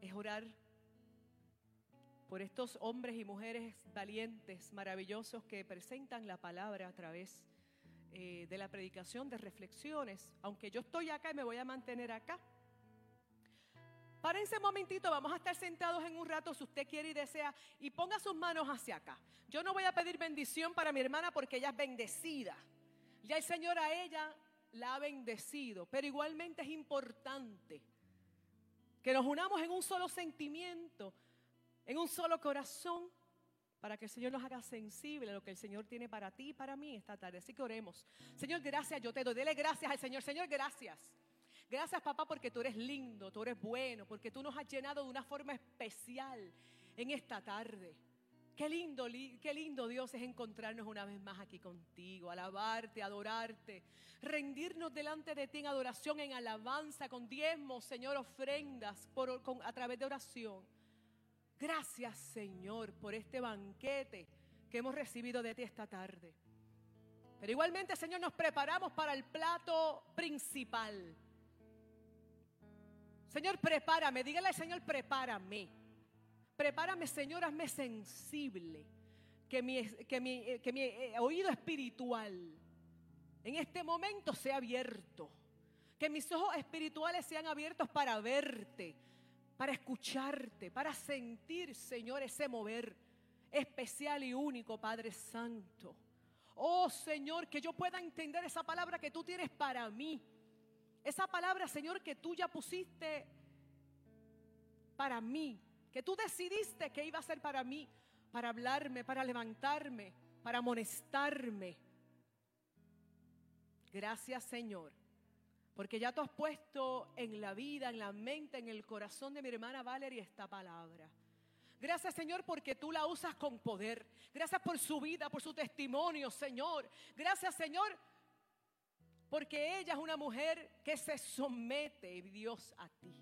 es orar por estos hombres y mujeres valientes, maravillosos que presentan la palabra a través eh, de la predicación, de reflexiones. Aunque yo estoy acá y me voy a mantener acá. Párense un momentito, vamos a estar sentados en un rato si usted quiere y desea y ponga sus manos hacia acá. Yo no voy a pedir bendición para mi hermana porque ella es bendecida. Ya el Señor a ella la ha bendecido, pero igualmente es importante que nos unamos en un solo sentimiento, en un solo corazón, para que el Señor nos haga sensible a lo que el Señor tiene para ti y para mí esta tarde. Así que oremos. Señor, gracias, yo te doy. Dele gracias al Señor. Señor, gracias. Gracias, papá, porque tú eres lindo, tú eres bueno, porque tú nos has llenado de una forma especial en esta tarde. Qué lindo, li- qué lindo Dios es encontrarnos una vez más aquí contigo, alabarte, adorarte, rendirnos delante de ti en adoración, en alabanza, con diezmos, Señor, ofrendas a través de oración. Gracias, Señor, por este banquete que hemos recibido de ti esta tarde. Pero igualmente, Señor, nos preparamos para el plato principal. Señor, prepárame. Dígale al Señor, prepárame. Prepárame, Señor, hazme sensible. Que mi, que mi, eh, eh, oído espiritual en este momento sea abierto. Que mis ojos espirituales sean abiertos para verte, para escucharte, para sentir, Señor, ese mover especial y único, Padre Santo. Oh, Señor, que yo pueda entender esa palabra que tú tienes para mí. Esa palabra, Señor, que tú ya pusiste para mí, que tú decidiste que iba a ser para mí, para hablarme, para levantarme, para amonestarme. Gracias Señor, porque ya tú has puesto en la vida, en la mente, en el corazón de mi hermana Valeria esta palabra. Gracias Señor porque tú la usas con poder. Gracias por su vida, por su testimonio, Señor. Gracias Señor porque ella es una mujer que se somete, Dios, a ti.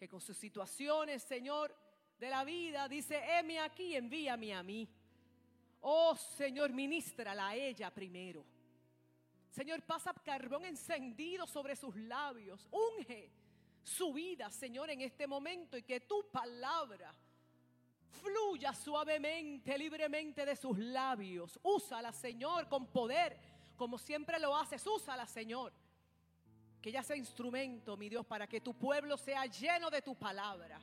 Que con sus situaciones, Señor, de la vida, dice, heme aquí, envíame a mí. Oh Señor, ministrala a ella primero. Señor, pasa carbón encendido sobre sus labios. Unge su vida, Señor, en este momento y que tu palabra fluya suavemente, libremente de sus labios. Úsala, Señor, con poder, como siempre lo haces. Úsala, Señor. Que ella sea instrumento, mi Dios, para que tu pueblo sea lleno de tu palabra.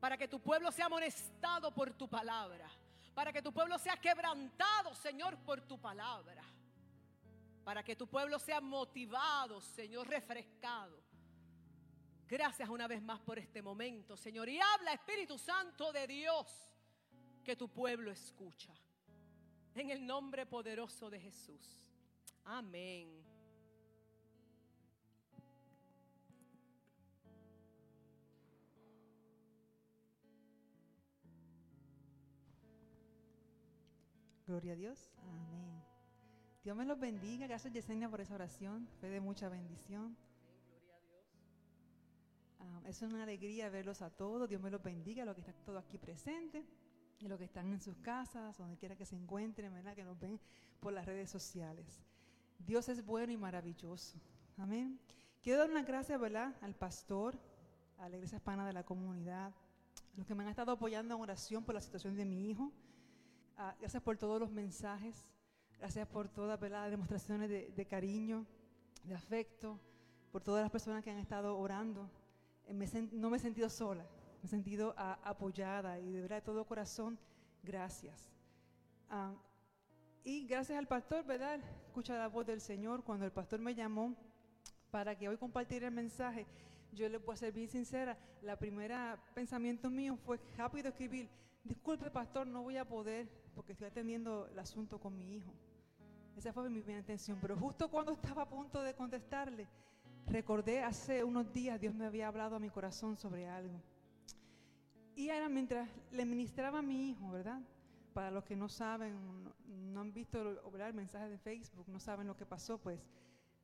Para que tu pueblo sea amonestado por tu palabra. Para que tu pueblo sea quebrantado, Señor, por tu palabra. Para que tu pueblo sea motivado, Señor, refrescado. Gracias una vez más por este momento, Señor. Y habla, Espíritu Santo de Dios, que tu pueblo escucha. En el nombre poderoso de Jesús. Amén. Gloria a Dios. Amén. Dios me los bendiga. Gracias Yesenia por esa oración. Fue de mucha bendición. Ah, es una alegría verlos a todos. Dios me los bendiga, los que están todos aquí presentes y los que están en sus casas, donde quiera que se encuentren, que nos ven por las redes sociales. Dios es bueno y maravilloso. Amén. Quiero dar una gracias ¿verdad? al pastor, a la iglesia hispana de la comunidad, los que me han estado apoyando en oración por la situación de mi hijo. Ah, gracias por todos los mensajes. Gracias por todas las demostraciones de, de cariño, de afecto, por todas las personas que han estado orando eh, me no me he sentido sola, me he sentido ah, apoyada y de verdad de todo corazón, gracias. Ah, y gracias al pastor, ¿verdad? Escucha la voz del Señor. Cuando el pastor me llamó para que hoy compartiera el mensaje, yo le puedo ser bien sincera, la primera pensamiento mío fue rápido escribir, disculpe pastor, no voy a poder porque estoy atendiendo el asunto con mi hijo. Esa fue mi intención, pero justo cuando estaba a punto de contestarle, recordé hace unos días Dios me había hablado a mi corazón sobre algo. Y era mientras le ministraba a mi hijo, ¿verdad? Para los que no saben, no, no han visto ¿verdad? el mensaje de Facebook, no saben lo que pasó, pues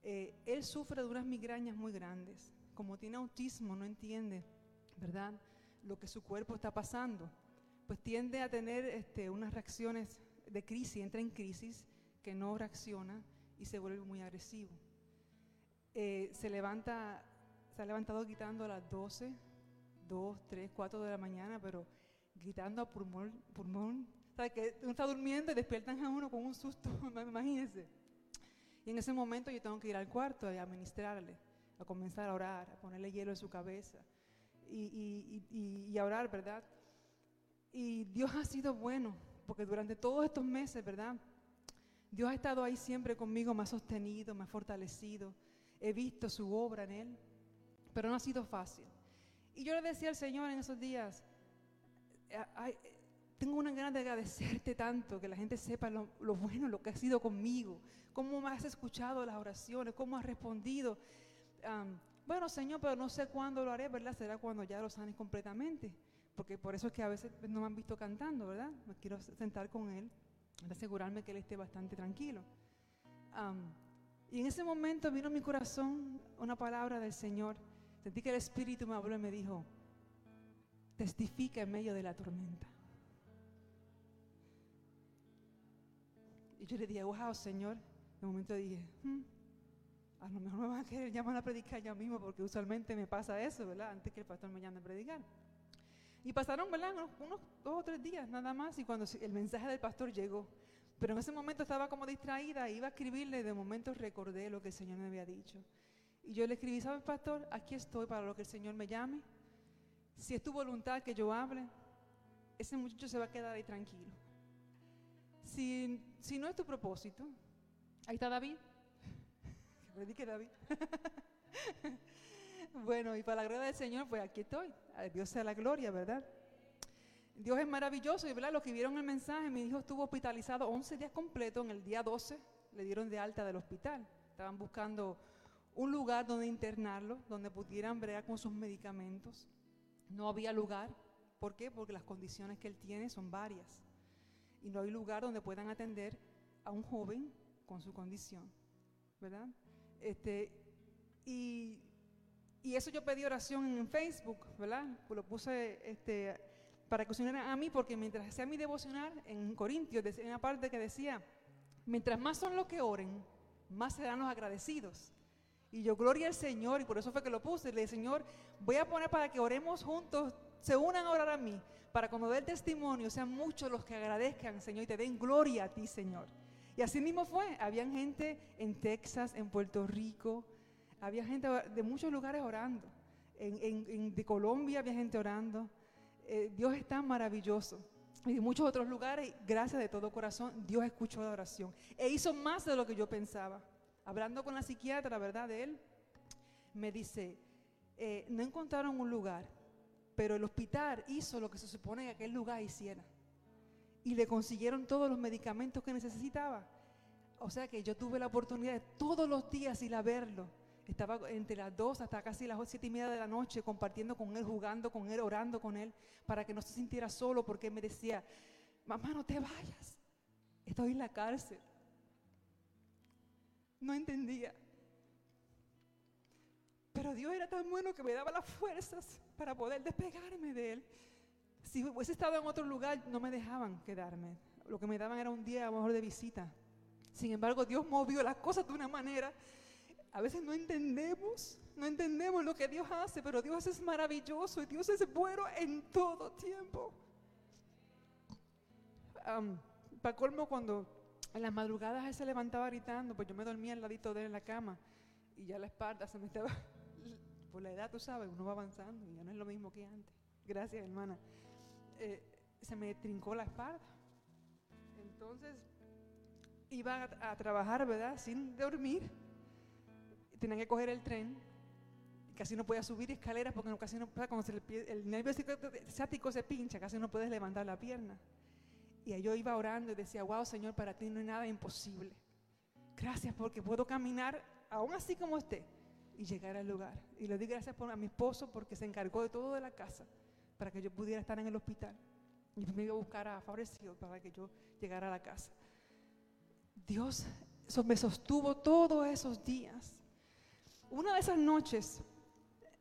eh, él sufre de unas migrañas muy grandes. Como tiene autismo, no entiende, ¿verdad? Lo que su cuerpo está pasando. Pues tiende a tener este, unas reacciones de crisis, entra en crisis, no reacciona y se vuelve muy agresivo. Eh, se levanta, se ha levantado gritando a las 12, 2, 3, 4 de la mañana, pero gritando a pulmón, pulmón. ¿Sabe que uno está durmiendo y despiertan a uno con un susto, imagínense. Y en ese momento yo tengo que ir al cuarto a ministrarle, a comenzar a orar, a ponerle hielo en su cabeza y- y a orar, ¿verdad? Y Dios ha sido bueno, porque durante todos estos meses, ¿verdad? Dios ha estado ahí siempre conmigo, me ha sostenido, me ha fortalecido. He visto su obra en Él, pero no ha sido fácil. Y yo le decía al Señor en esos días, ay, tengo una ganas de agradecerte tanto, que la gente sepa lo, lo bueno, lo que ha sido conmigo, cómo me has escuchado las oraciones, cómo has respondido. Am, bueno, Señor, pero no sé cuándo lo haré, ¿verdad? Será cuando ya lo sanes completamente, porque por eso es que a veces no me han visto cantando, ¿verdad? Me quiero sentar con Él, para asegurarme que Él esté bastante tranquilo. Am, y en ese momento vino a mi corazón una palabra del Señor. Sentí que el Espíritu me habló y me dijo, testifica en medio de la tormenta. Y yo le dije, wow, Señor. De momento dije, "Hmm, a lo mejor me van a querer llamar a predicar ya mismo, porque usualmente me pasa eso, ¿verdad? Antes que el pastor me llame a predicar. Y pasaron, ¿verdad? Unos, unos dos o tres días nada más, y cuando el mensaje del pastor llegó. Pero en ese momento estaba como distraída, iba a escribirle, y de momento recordé lo que el Señor me había dicho. Y yo le escribí, ¿sabes, pastor? Aquí estoy para lo que el Señor me llame. Si es tu voluntad que yo hable, ese muchacho se va a quedar ahí tranquilo. Si, si no es tu propósito, ahí está David. Que David. Bueno, y para la gloria del Señor, pues aquí estoy. Dios sea la gloria, ¿verdad? Dios es maravilloso y ¿verdad? los que vieron el mensaje, mi hijo estuvo hospitalizado 11 días completos, en el día 12 le dieron de alta del hospital. Estaban buscando un lugar donde internarlo, donde pudieran bregar con sus medicamentos. No había lugar. ¿Por qué? Porque las condiciones que él tiene son varias. Y no hay lugar donde puedan atender a un joven con su condición. ¿Verdad? Este, y, y eso yo pedí oración en Facebook, ¿verdad? Lo puse este, para que unieran a mí, porque mientras hacía mi devocional en Corintios, decía una parte que decía, mientras más son los que oren, más serán los agradecidos. Y yo, gloria al Señor, y por eso fue que lo puse. Le dije, Señor, voy a poner para que oremos juntos, se unan a orar a mí, para cuando dé el testimonio, sean muchos los que agradezcan, Señor, y te den gloria a ti, Señor. Y así mismo fue. Habían gente en Texas, en Puerto Rico, había gente de muchos lugares orando. En, en- en- de Colombia había gente orando. Eh, Dios es tan maravilloso. Y de muchos otros lugares, gracias de todo corazón, Dios escuchó la oración. E hizo más de lo que yo pensaba. Hablando con la psiquiatra, ¿verdad? De él, me dice, eh, no encontraron un lugar, pero el hospital hizo lo que se supone que aquel lugar hiciera. Y le consiguieron todos los medicamentos que necesitaba. O sea que yo tuve la oportunidad de todos los días ir a verlo. Estaba entre las dos hasta casi las siete y media de la noche compartiendo con él, jugando con él, orando con él, para que no se sintiera solo, porque él me decía, mamá, no te vayas, estoy en la cárcel. No entendía. Pero Dios era tan bueno que me daba las fuerzas para poder despegarme de él. Si hubiese estado en otro lugar, no me dejaban quedarme. Lo que me daban era un día a lo mejor de visita. Sin embargo, Dios movió las cosas de una manera. A veces no entendemos, no entendemos lo que Dios hace, pero Dios es maravilloso y Dios es bueno en todo tiempo. para colmo, cuando en las madrugadas él se levantaba gritando, pues yo me dormía al ladito de él en la cama y ya la espalda se me estaba, por la edad tú sabes, uno va avanzando y ya no es lo mismo que antes. Gracias, hermana. Eh, se me trincó la espalda. Entonces iba a, a trabajar, ¿verdad? Sin dormir. Tenía que coger el tren. Casi no podía subir escaleras porque casi no, cuando se el nervio ciático se pincha, casi no puedes levantar la pierna. Y yo iba orando y decía, wow, Señor, para ti no hay nada imposible. Gracias porque puedo caminar aún así como esté y llegar al lugar. Y le doy gracias por, a mi esposo porque se encargó de todo de la casa para que yo pudiera estar en el hospital. Y me iba a buscar a Favorecido para que yo llegara a la casa. Dios so- me sostuvo todos esos días. Una de esas noches,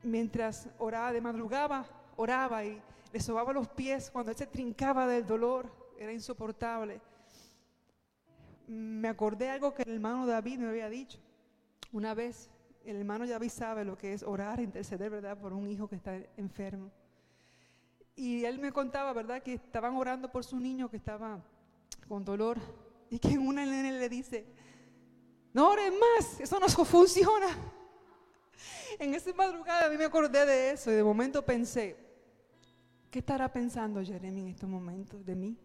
mientras oraba de madrugada, oraba y le sobaba los pies cuando él se trincaba del dolor, era insoportable. Me acordé algo que el hermano David me había dicho. Una vez, el hermano David sabe lo que es orar, interceder, ¿verdad?, por un hijo que está enfermo. Y él me contaba, ¿verdad?, que estaban orando por su niño que estaba con dolor y que una nene le dice, no ores más, eso no funciona. En esa madrugada a mí me acordé de eso y de momento pensé, ¿qué estará pensando Jeremy en estos momentos de mí?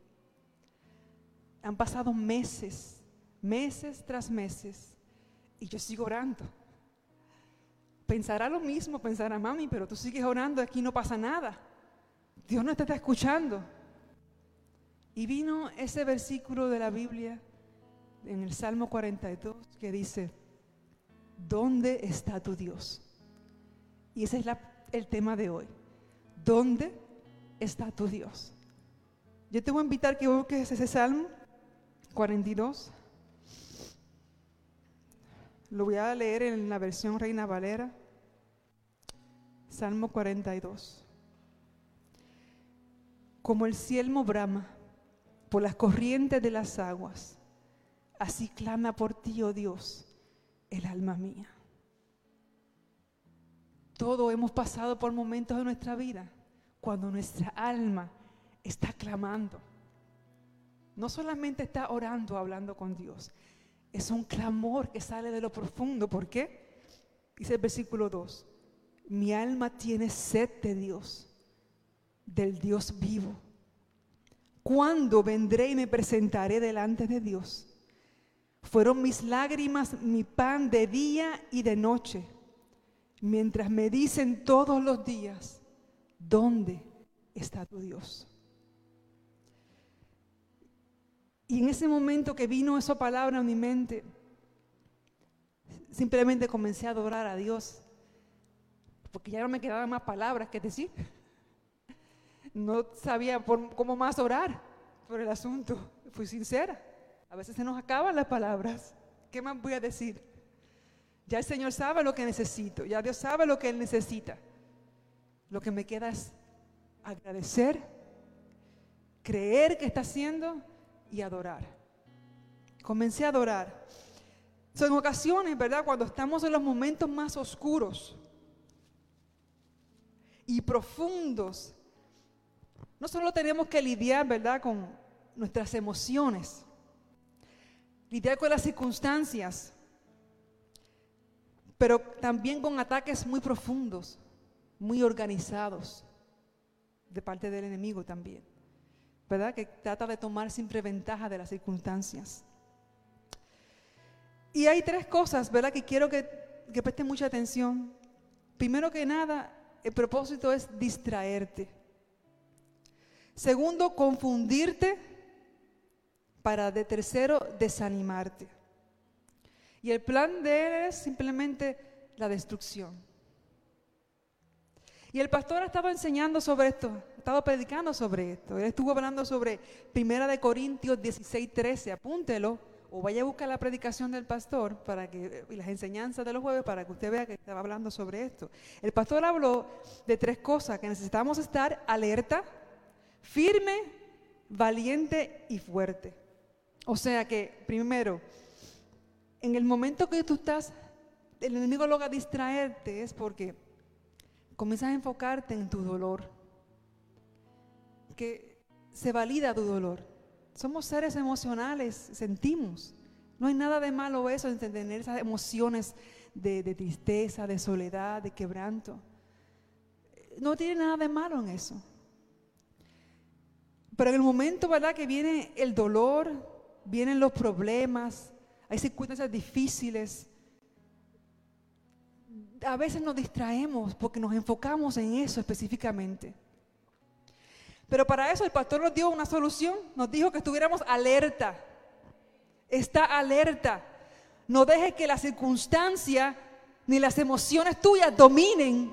Han pasado meses, meses tras meses y yo sigo orando. Pensará lo mismo, pensará mami, pero tú sigues orando, aquí no pasa nada. Dios no te está escuchando. Y vino ese versículo de la Biblia en el Salmo 42 que dice, ¿dónde está tu Dios? Y ese es el tema de hoy. ¿Dónde está tu Dios? Yo te voy a invitar que busques ese Salmo 42. Lo voy a leer en la versión Reina Valera. Salmo 42. Como el cielo brama por las corrientes de las aguas, así clama por ti, oh Dios, el alma mía. Todos hemos pasado por momentos de nuestra vida cuando nuestra alma está clamando. No solamente está orando, hablando con Dios, es un clamor que sale de lo profundo. ¿Por qué? Dice el versículo 2, mi alma tiene sed de Dios, del Dios vivo. ¿Cuándo vendré y me presentaré delante de Dios? Fueron mis lágrimas mi pan de día y de noche, mientras me dicen todos los días, ¿dónde está tu Dios? Y en ese momento que vino esa palabra a mi mente, simplemente comencé a adorar a Dios, porque ya no me quedaban más palabras que decir. No sabía por- cómo más orar por el asunto, fui sincera. A veces se nos acaban las palabras. ¿Qué más voy a decir? Ya el Señor sabe lo que necesito, ya Dios sabe lo que Él necesita. Lo que me queda es agradecer, creer que está haciendo y adorar. Comencé a adorar. Son en ocasiones, ¿verdad? Cuando estamos en los momentos más oscuros y profundos, no solo tenemos que lidiar, ¿verdad?, con nuestras emociones, lidiar con las circunstancias, pero también con ataques muy profundos, muy organizados, de parte del enemigo también, ¿verdad? Que trata de tomar siempre ventaja de las circunstancias. Y hay tres cosas, ¿verdad? Que quiero que, que presten mucha atención. Primero que nada, el propósito es distraerte. Segundo, confundirte. Para de tercero, desanimarte. Y el plan de él es simplemente la destrucción. Y el pastor ha estado enseñando sobre esto, ha estado predicando sobre esto. Él estuvo hablando sobre Primera de Corintios 16, 13. Apúntelo o vaya a buscar la predicación del pastor para que, y las enseñanzas de los jueves para que usted vea que estaba hablando sobre esto. El pastor habló de tres cosas, que necesitamos estar alerta, firme, valiente y fuerte. O sea que, primero, en el momento que tú estás, el enemigo logra distraerte es porque comienzas a enfocarte en tu dolor, que se valida tu dolor. Somos seres emocionales, sentimos. No hay nada de malo eso en tener esas emociones de, de tristeza, de soledad, de quebranto. No tiene nada de malo en eso. Pero en el momento, ¿verdad? Que viene el dolor, vienen los problemas, hay circunstancias difíciles. A veces nos distraemos porque nos enfocamos en eso específicamente. Pero para eso el pastor nos dio una solución, nos dijo que estuviéramos alerta. Está alerta. No dejes que la circunstancia ni las emociones tuyas dominen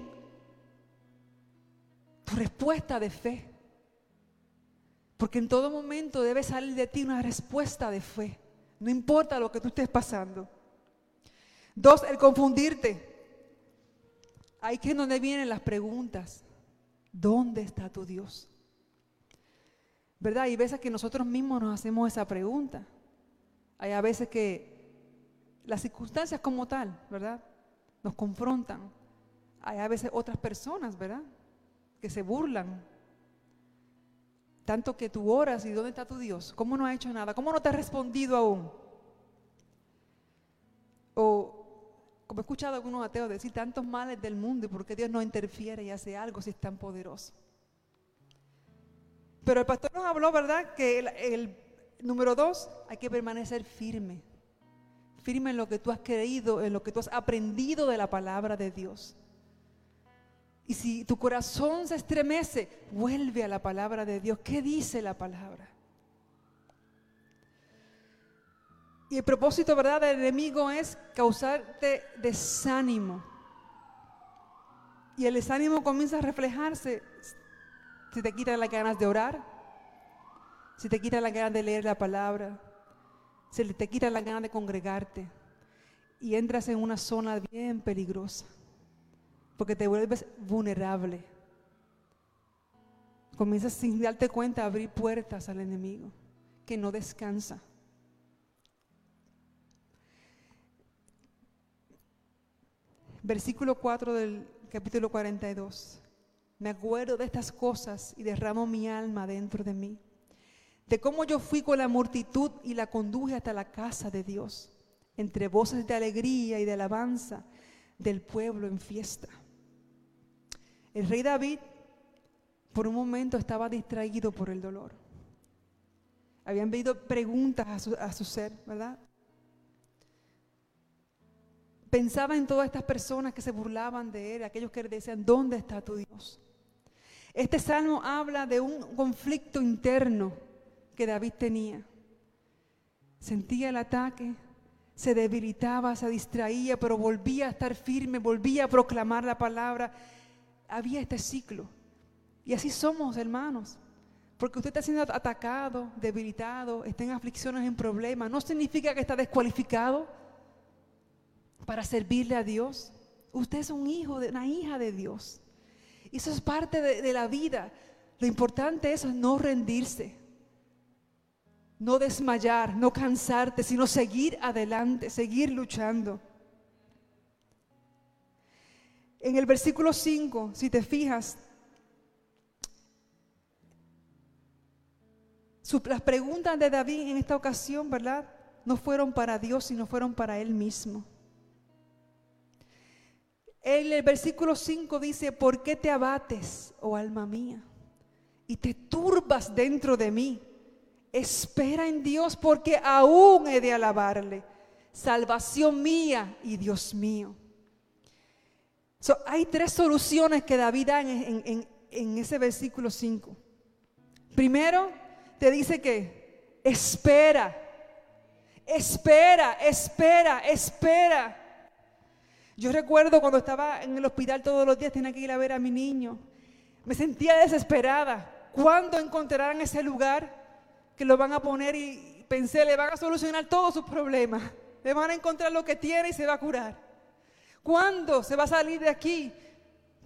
tu respuesta de fe. Porque en todo momento debe salir de ti una respuesta de fe. No importa lo que tú estés pasando. Dos, el confundirte. Ahí que es donde vienen las preguntas. ¿Dónde está tu Dios? ¿Verdad? Hay veces que nosotros mismos nos hacemos esa pregunta. Hay a veces que las circunstancias como tal, ¿verdad? Nos confrontan. Hay a veces otras personas, ¿verdad? Que se burlan. Tanto que tú oras y ¿dónde está tu Dios? ¿Cómo no ha hecho nada? ¿Cómo no te ha respondido aún? O como he escuchado algunos ateos decir tantos males del mundo y por qué Dios no interfiere y hace algo si es tan poderoso. Pero el pastor nos habló, ¿verdad? Que el, el número dos, hay que permanecer firme. Firme en lo que tú has creído, en lo que tú has aprendido de la palabra de Dios. Y si tu corazón se estremece, vuelve a la palabra de Dios. ¿Qué dice la palabra? Y el propósito, ¿verdad?, del enemigo es causarte desánimo. Y el desánimo comienza a reflejarse si te quitan las ganas de orar, si te quitan las ganas de leer la palabra, si te quitan las ganas de congregarte y entras en una zona bien peligrosa, porque te vuelves vulnerable. Comienzas sin darte cuenta a abrir puertas al enemigo que no descansa. Versículo 4 del capítulo 42. Me acuerdo de estas cosas y derramo mi alma dentro de mí. De cómo yo fui con la multitud y la conduje hasta la casa de Dios, entre voces de alegría y de alabanza del pueblo en fiesta. El rey David por un momento estaba distraído por el dolor. Habían venido preguntas a su, a su ser, ¿verdad? pensaba en todas estas personas que se burlaban de él, aquellos que le decían, ¿dónde está tu Dios? Este salmo habla de un conflicto interno que David tenía. Sentía el ataque, se debilitaba, se distraía, pero volvía a estar firme, volvía a proclamar la palabra. Había este ciclo. Y así somos, hermanos. Porque usted está siendo atacado, debilitado, está en aflicciones, en problemas, no significa que está descualificado para servirle a Dios. Usted es un hijo, de, una hija de Dios. Y eso es parte de, de la vida. Lo importante es no rendirse, no desmayar, no cansarte, sino seguir adelante, seguir luchando. En el versículo 5, si te fijas, las preguntas de David en esta ocasión, ¿verdad? No fueron para Dios, sino fueron para él mismo. En el versículo 5 dice, ¿por qué te abates, oh alma mía? Y te turbas dentro de mí. Espera en Dios porque aún he de alabarle. Salvación mía y Dios mío. So, hay tres soluciones que David da en, en- ese versículo 5. Primero, te dice que espera, espera, espera, espera. Yo recuerdo cuando estaba en el hospital todos los días, tenía que ir a ver a mi niño. Me sentía desesperada. ¿Cuándo encontrarán ese lugar que lo van a poner y pensé, le van a solucionar todos sus problemas? Le van a encontrar lo que tiene y se va a curar. ¿Cuándo se va a salir de aquí?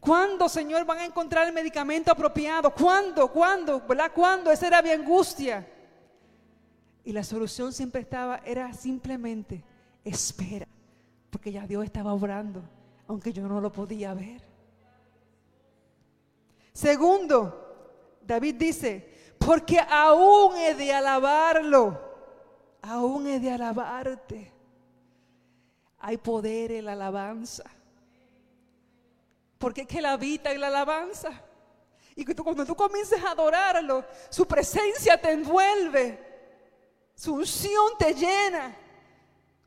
¿Cuándo, Señor, van a encontrar el medicamento apropiado? ¿Cuándo? ¿Cuándo? ¿Verdad? ¿Cuándo? Esa era mi angustia. Y la solución siempre estaba, era simplemente espera, porque ya Dios estaba obrando, aunque yo no lo podía ver. Segundo, David dice, porque aún he de alabarlo, aún he de alabarte. Hay poder en la alabanza. Porque es que Él habita en la alabanza. Y cuando tú comiences a adorarlo, su presencia te envuelve, su unción te llena.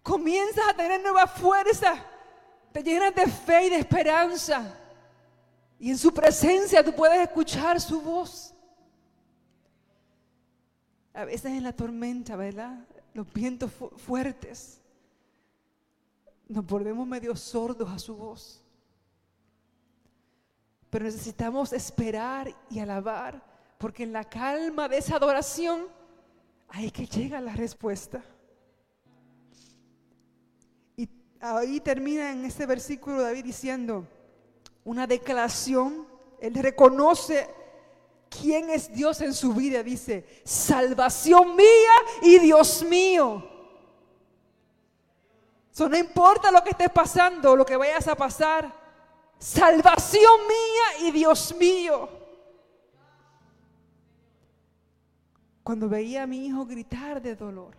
Comienzas a tener nueva fuerza, te llenas de fe y de esperanza. Y en su presencia tú puedes escuchar su voz. A veces en la tormenta, ¿verdad? Los vientos fu- fuertes. Nos volvemos medio sordos a su voz. Pero necesitamos esperar y alabar, porque en la calma de esa adoración, ahí que llega la respuesta. Y ahí termina en este versículo David diciendo una declaración, él reconoce quién es Dios en su vida, dice, salvación mía y Dios mío. So, no importa lo que estés pasando, lo que vayas a pasar, salvación mía y Dios mío. Cuando veía a mi hijo gritar de dolor,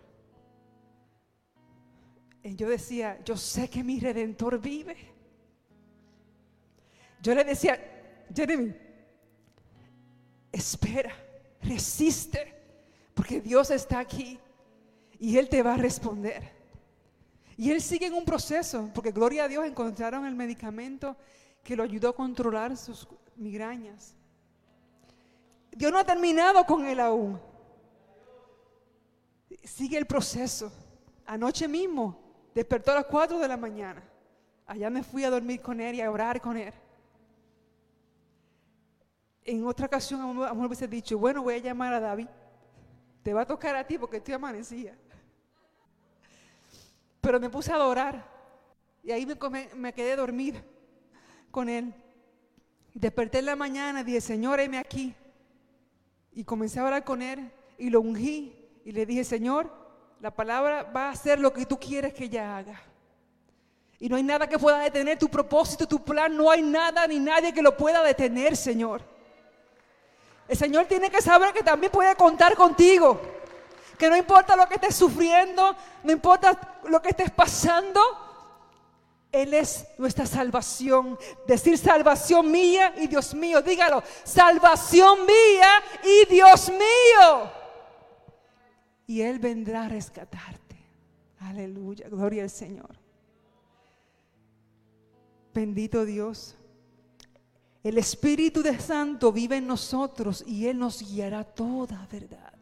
y yo decía, yo sé que mi redentor vive. Yo le decía, Jeremy, espera, resiste, porque Dios está aquí y Él te va a responder. Y él sigue en un proceso, porque gloria a Dios encontraron el medicamento que lo ayudó a controlar sus migrañas. Dios no ha terminado con él aún. Sigue el proceso. Anoche mismo despertó a las 4 de la mañana. Allá me fui a dormir con él y a orar con él. En otra ocasión, a lo mejor hubiese dicho, bueno, voy a llamar a David. Te va a tocar a ti porque estoy amanecía. Pero me puse a adorar y ahí me, me quedé dormida con él. Desperté en la mañana dije, Señor, heme aquí. Y comencé a orar con él y lo ungí y le dije, Señor, la palabra va a hacer lo que tú quieres que ella haga. Y no hay nada que pueda detener tu propósito, tu plan. No hay nada ni nadie que lo pueda detener, Señor. El Señor tiene que saber que también puede contar contigo. Que no importa lo que estés sufriendo, no importa lo que estés pasando, Él es nuestra salvación. Decir salvación mía y Dios mío, dígalo, salvación mía y Dios mío. Y Él vendrá a rescatarte. Aleluya, gloria al Señor. Bendito Dios. El Espíritu de Santo vive en nosotros y Él nos guiará toda verdad.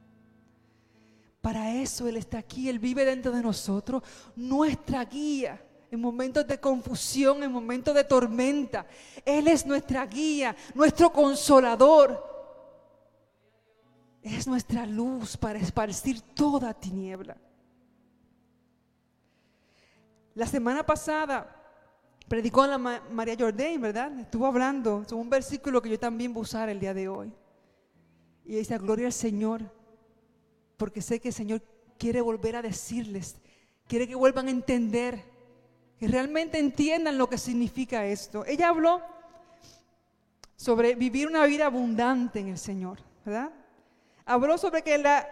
Para eso Él está aquí, Él vive dentro de nosotros, nuestra guía en momentos de confusión, en momentos de tormenta. Él es nuestra guía, nuestro consolador. Es nuestra luz para esparcir toda tiniebla. La semana pasada predicó la Ma- María Jordan, ¿verdad? Estuvo hablando sobre un versículo que yo también voy a usar el día de hoy. Y dice, gloria al Señor, porque sé que el Señor quiere volver a decirles, quiere que vuelvan a entender, que realmente entiendan lo que significa esto. Ella habló sobre vivir una vida abundante en el Señor, ¿verdad? Habló sobre que la,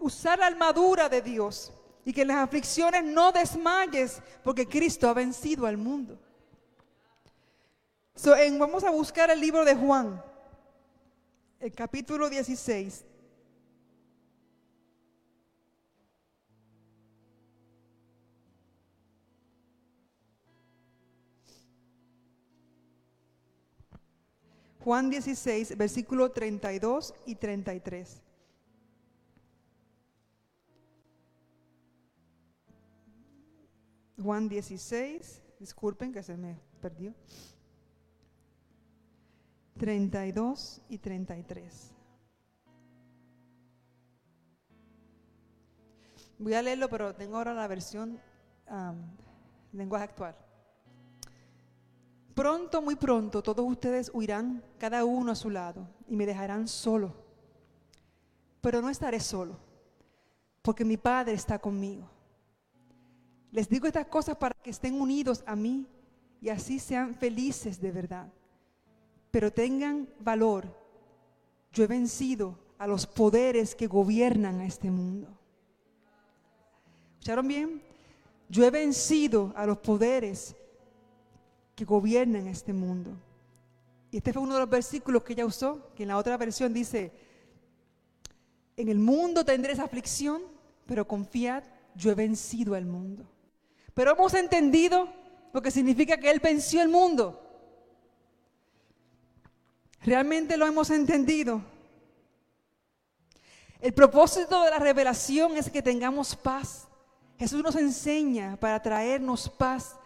usar la armadura de Dios y que en las aflicciones no desmayes, porque Cristo ha vencido al mundo. So, en- vamos a buscar el libro de Juan, el capítulo 16. Juan 16, versículo 32 y 33. Juan 16, disculpen que se me perdió. 32 y 33. Voy a leerlo, pero tengo ahora la versión am, lenguaje actual. Pronto, muy pronto, todos ustedes huirán, cada uno a su lado, y me dejarán solo. Pero no estaré solo, porque mi Padre está conmigo. Les digo estas cosas para que estén unidos a mí y así sean felices de verdad. Pero tengan valor. Yo he vencido a los poderes que gobiernan a este mundo. ¿Escucharon bien? Yo he vencido a los poderes que gobiernan este mundo. Y este fue uno de los versículos que ella usó, que en la otra versión dice, en el mundo tendréis aflicción, pero confiad, yo he vencido al mundo. Pero hemos entendido lo que significa que Él venció el mundo. Realmente lo hemos entendido. El propósito de la revelación es que tengamos paz. Jesús nos enseña para traernos paz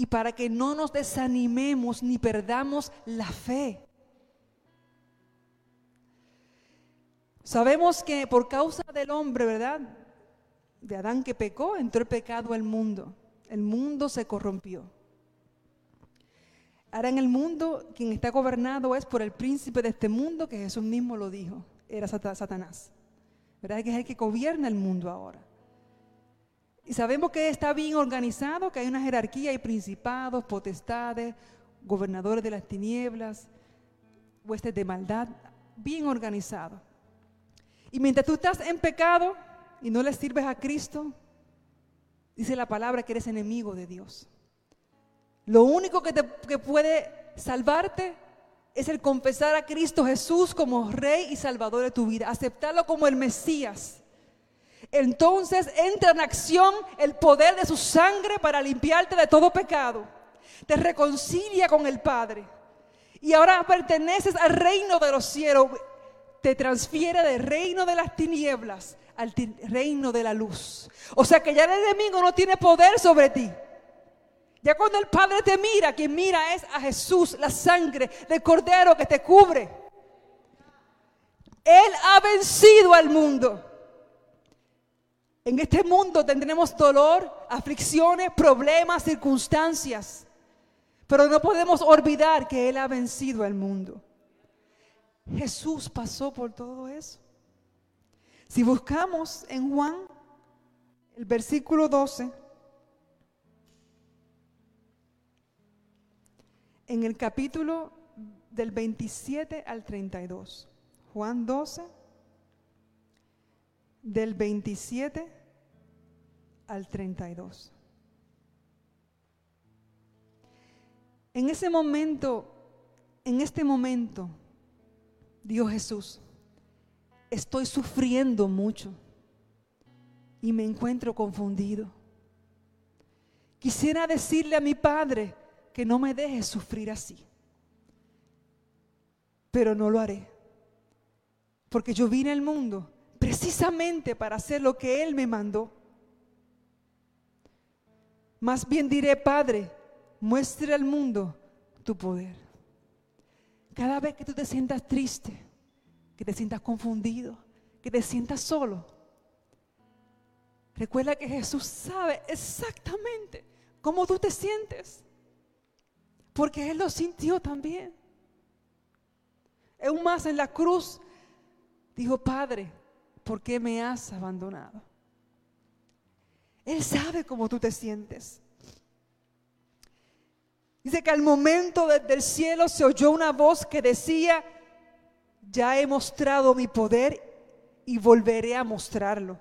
y para que no nos desanimemos ni perdamos la fe. Sabemos que por causa del hombre, ¿verdad? De Adán que pecó, entró el pecado al mundo. El mundo se corrompió. Ahora en el mundo quien está gobernado es por el príncipe de este mundo, que Jesús mismo lo dijo, era Sata- Satanás. ¿Verdad? Que es el que gobierna el mundo ahora. Y sabemos que está bien organizado, que hay una jerarquía, hay principados, potestades, gobernadores de las tinieblas, huestes de maldad, bien organizado. Y mientras tú estás en pecado y no le sirves a Cristo, dice la palabra que eres enemigo de Dios. Lo único que, te, que puede salvarte es el confesar a Cristo Jesús como Rey y Salvador de tu vida, aceptarlo como el Mesías. Entonces entra en acción el poder de su sangre para limpiarte de todo pecado. Te reconcilia con el Padre. Y ahora perteneces al reino de los cielos. Te transfiere del reino de las tinieblas al reino de la luz. O sea que ya el enemigo no tiene poder sobre ti. Ya cuando el Padre te mira, quien mira es a Jesús, la sangre del Cordero que te cubre. Él ha vencido al mundo. En este mundo tendremos dolor, aflicciones, problemas, circunstancias. Pero no podemos olvidar que Él ha vencido al mundo. Jesús pasó por todo eso. Si buscamos en Juan, el versículo 12, en el capítulo del 27 al 32. Juan 12, del 27 al 32. En ese momento, en este momento, dijo Jesús, estoy sufriendo mucho y me encuentro confundido. Quisiera decirle a mi Padre, que no me dejes sufrir así. Pero no lo haré. Porque yo vine al mundo precisamente para hacer lo que Él me mandó. Más bien diré, Padre, muestre al mundo tu poder. Cada vez que tú te sientas triste, que te sientas confundido, que te sientas solo, recuerda que Jesús sabe exactamente cómo tú te sientes, porque Él lo sintió también. Aún más en la cruz dijo, Padre, ¿por qué me has abandonado? Él sabe cómo tú te sientes. Dice que al momento desde el cielo se oyó una voz que decía, ya he mostrado mi poder y volveré a mostrarlo.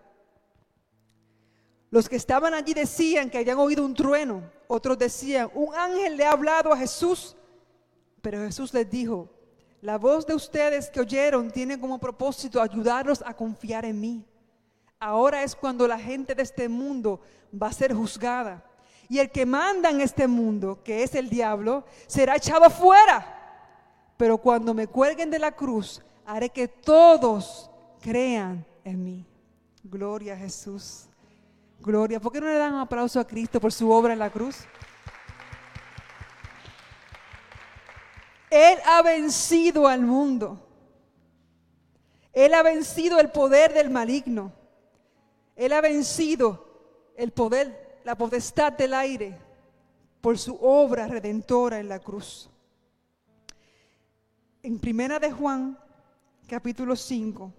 Los que estaban allí decían que habían oído un trueno, otros decían, un ángel le ha hablado a Jesús, pero Jesús les dijo, la voz de ustedes que oyeron tiene como propósito ayudarlos a confiar en mí. Ahora es cuando la gente de este mundo va a ser juzgada. Y el que manda en este mundo, que es el diablo, será echado fuera. Pero cuando me cuelguen de la cruz, haré que todos crean en mí. Gloria a Jesús. Gloria. ¿Por qué no le dan un aplauso a Cristo por su obra en la cruz? Él ha vencido al mundo. Él ha vencido el poder del maligno. Él ha vencido el poder, la potestad del aire por su obra redentora en la cruz. En Primera de Juan, capítulo 5,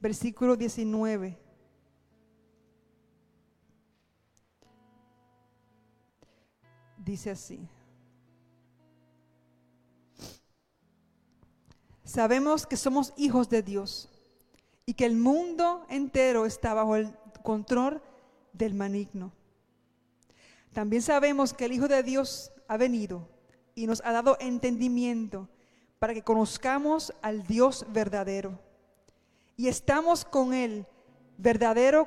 versículo 19. Dice así. Sabemos que somos hijos de Dios y que el mundo entero está bajo el control del maligno. También sabemos que el Hijo de Dios ha venido y nos ha dado entendimiento para que conozcamos al Dios verdadero. Y estamos con Él, verdadero,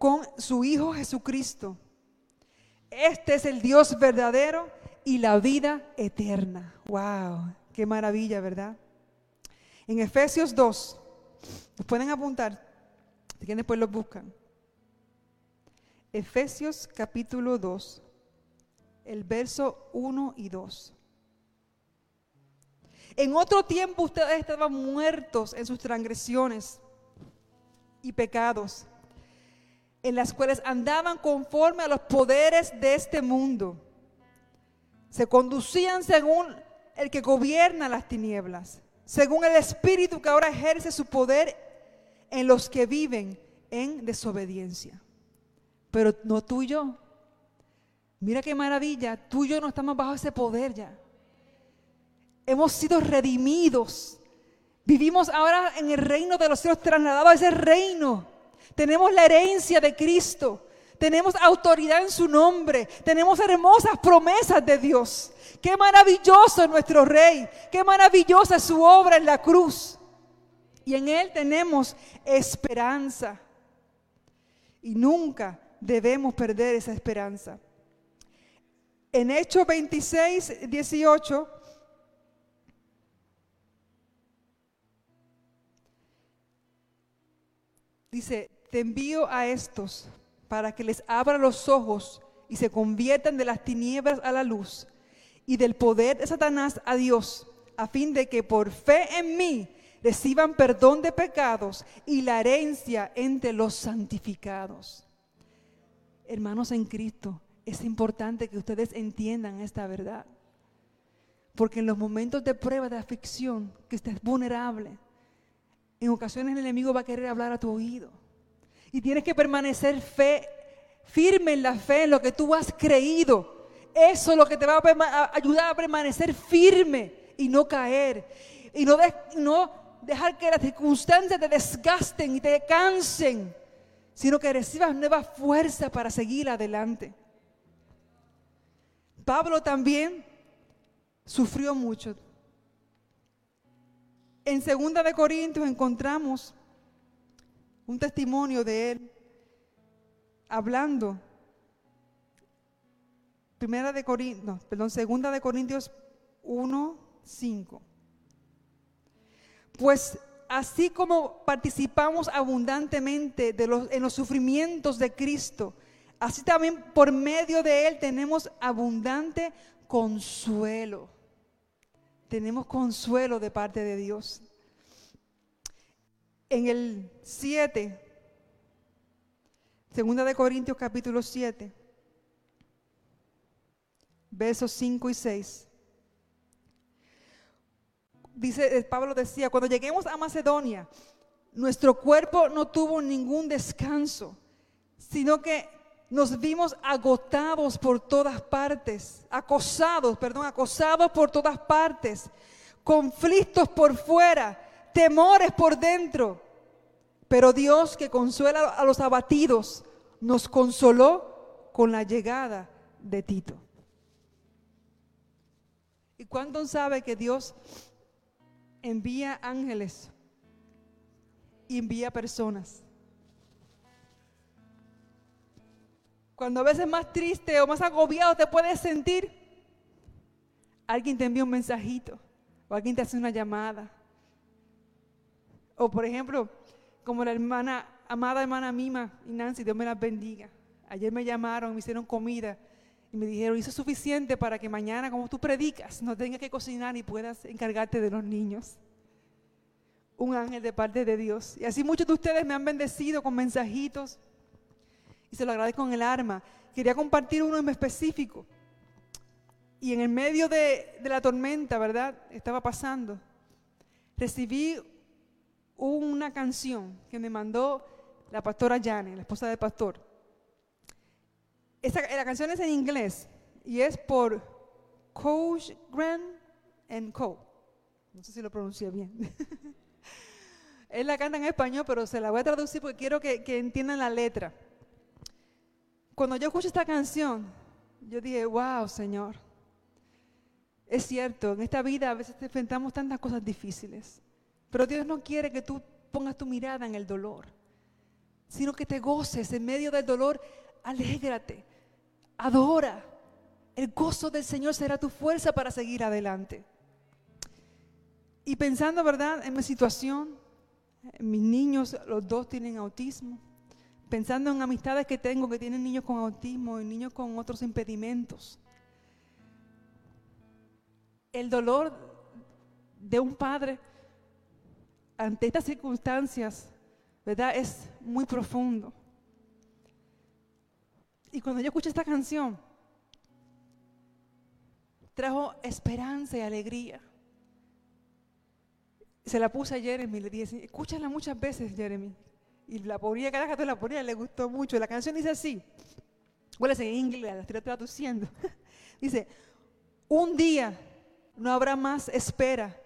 con su Hijo Jesucristo. Este es el Dios verdadero y la vida eterna. ¡Wow! ¡Qué maravilla, ¿verdad? En Efesios 2, ¿los pueden apuntar? Si quieren después los buscan. Efesios capítulo 2, el verso 1 y 2. En otro tiempo ustedes estaban muertos en sus transgresiones y pecados, en las cuales andaban conforme a los poderes de este mundo. Se conducían según el que gobierna las tinieblas según el Espíritu que ahora ejerce su poder en los que viven en desobediencia. Pero no tú y yo. Mira qué maravilla, tú y yo no estamos bajo ese poder ya. Hemos sido redimidos. Vivimos ahora en el reino de los cielos, trasladados a ese reino. Tenemos la herencia de Cristo. Tenemos autoridad en su nombre. Tenemos hermosas promesas de Dios. Qué maravilloso es nuestro Rey. Qué maravillosa es su obra en la cruz. Y en Él tenemos esperanza. Y nunca debemos perder esa esperanza. En Hechos 26, 18. Dice, te envío a estos para que les abra los ojos y se conviertan de las tinieblas a la luz y del poder de Satanás a Dios, a fin de que por fe en mí reciban perdón de pecados y la herencia entre los santificados. Hermanos en Cristo, es importante que ustedes entiendan esta verdad. Porque en los momentos de prueba, de aflicción, que estés vulnerable, en ocasiones el enemigo va a querer hablar a tu oído y tienes que permanecer fe, firme en la fe, en lo que tú has creído. Eso es lo que te va a, ayudar a permanecer firme y no caer. Y no, no dejar que las circunstancias te desgasten y te cansen, sino que recibas nueva fuerza para seguir adelante. Pablo también sufrió mucho. En segunda de Corintios encontramos un testimonio de él hablando primera de Corintios, no, perdón, segunda de Corintios 1, 5. Pues así como participamos abundantemente de los, en los sufrimientos de Cristo, así también por medio de Él tenemos abundante consuelo. Tenemos consuelo de parte de Dios. En el 7, segunda de Corintios capítulo 7, versos 5 y 6 dice, eh, Pablo decía, cuando lleguemos a Macedonia, nuestro cuerpo no tuvo ningún descanso, sino que nos vimos agotados por todas partes, acosados, perdón, acosados por todas partes, conflictos por fuera, temores por dentro. Pero Dios que consuela a los abatidos, nos consoló con la llegada de Tito. ¿Y cuánto sabe que Dios envía ángeles y envía personas. Cuando a veces más triste o más agobiado te puedes sentir, alguien te envía un mensajito o alguien te hace una llamada. O por ejemplo, como la hermana, amada hermana Mima y Nancy, Dios me las bendiga. Ayer me llamaron, me hicieron comida y me dijeron, eso es suficiente para que mañana, como tú predicas, no tengas que cocinar y puedas encargarte de los niños. Un ángel de parte de Dios. Y así muchos de ustedes me han bendecido con mensajitos y se lo agradezco con el arma. Quería compartir uno en específico. Y en el medio de, de la tormenta, ¿verdad? Estaba pasando. Recibí una canción que me mandó la pastora Jane, la esposa del pastor la canción es en inglés y es por Coach Grant and Co. No sé si lo pronuncié bien. Él la canta en español, pero se la voy a traducir porque quiero que, que entiendan la letra. Cuando yo escucho esta canción, yo dije, wow, Señor. Es cierto, en esta vida a veces enfrentamos tantas cosas difíciles, pero Dios no quiere que tú pongas tu mirada en el dolor, sino que te goces en medio del dolor, alégrate, adora. El gozo del Señor será tu fuerza para seguir adelante. Y pensando, ¿verdad?, en mi situación, mis niños, los dos tienen autismo. Pensando en amistades que tengo que tienen niños con autismo y niños con otros impedimentos. El dolor de un padre ante estas circunstancias, ¿verdad?, es muy profundo. Y cuando yo escuché esta canción, trajo esperanza y alegría. Se la puse a Jeremy, le dije, escúchala muchas veces, Jeremy. Y la ponía, cada rato la ponía, le gustó mucho. La canción dice así, bueno, en inglés, la estoy traduciendo. dice, un día no habrá más espera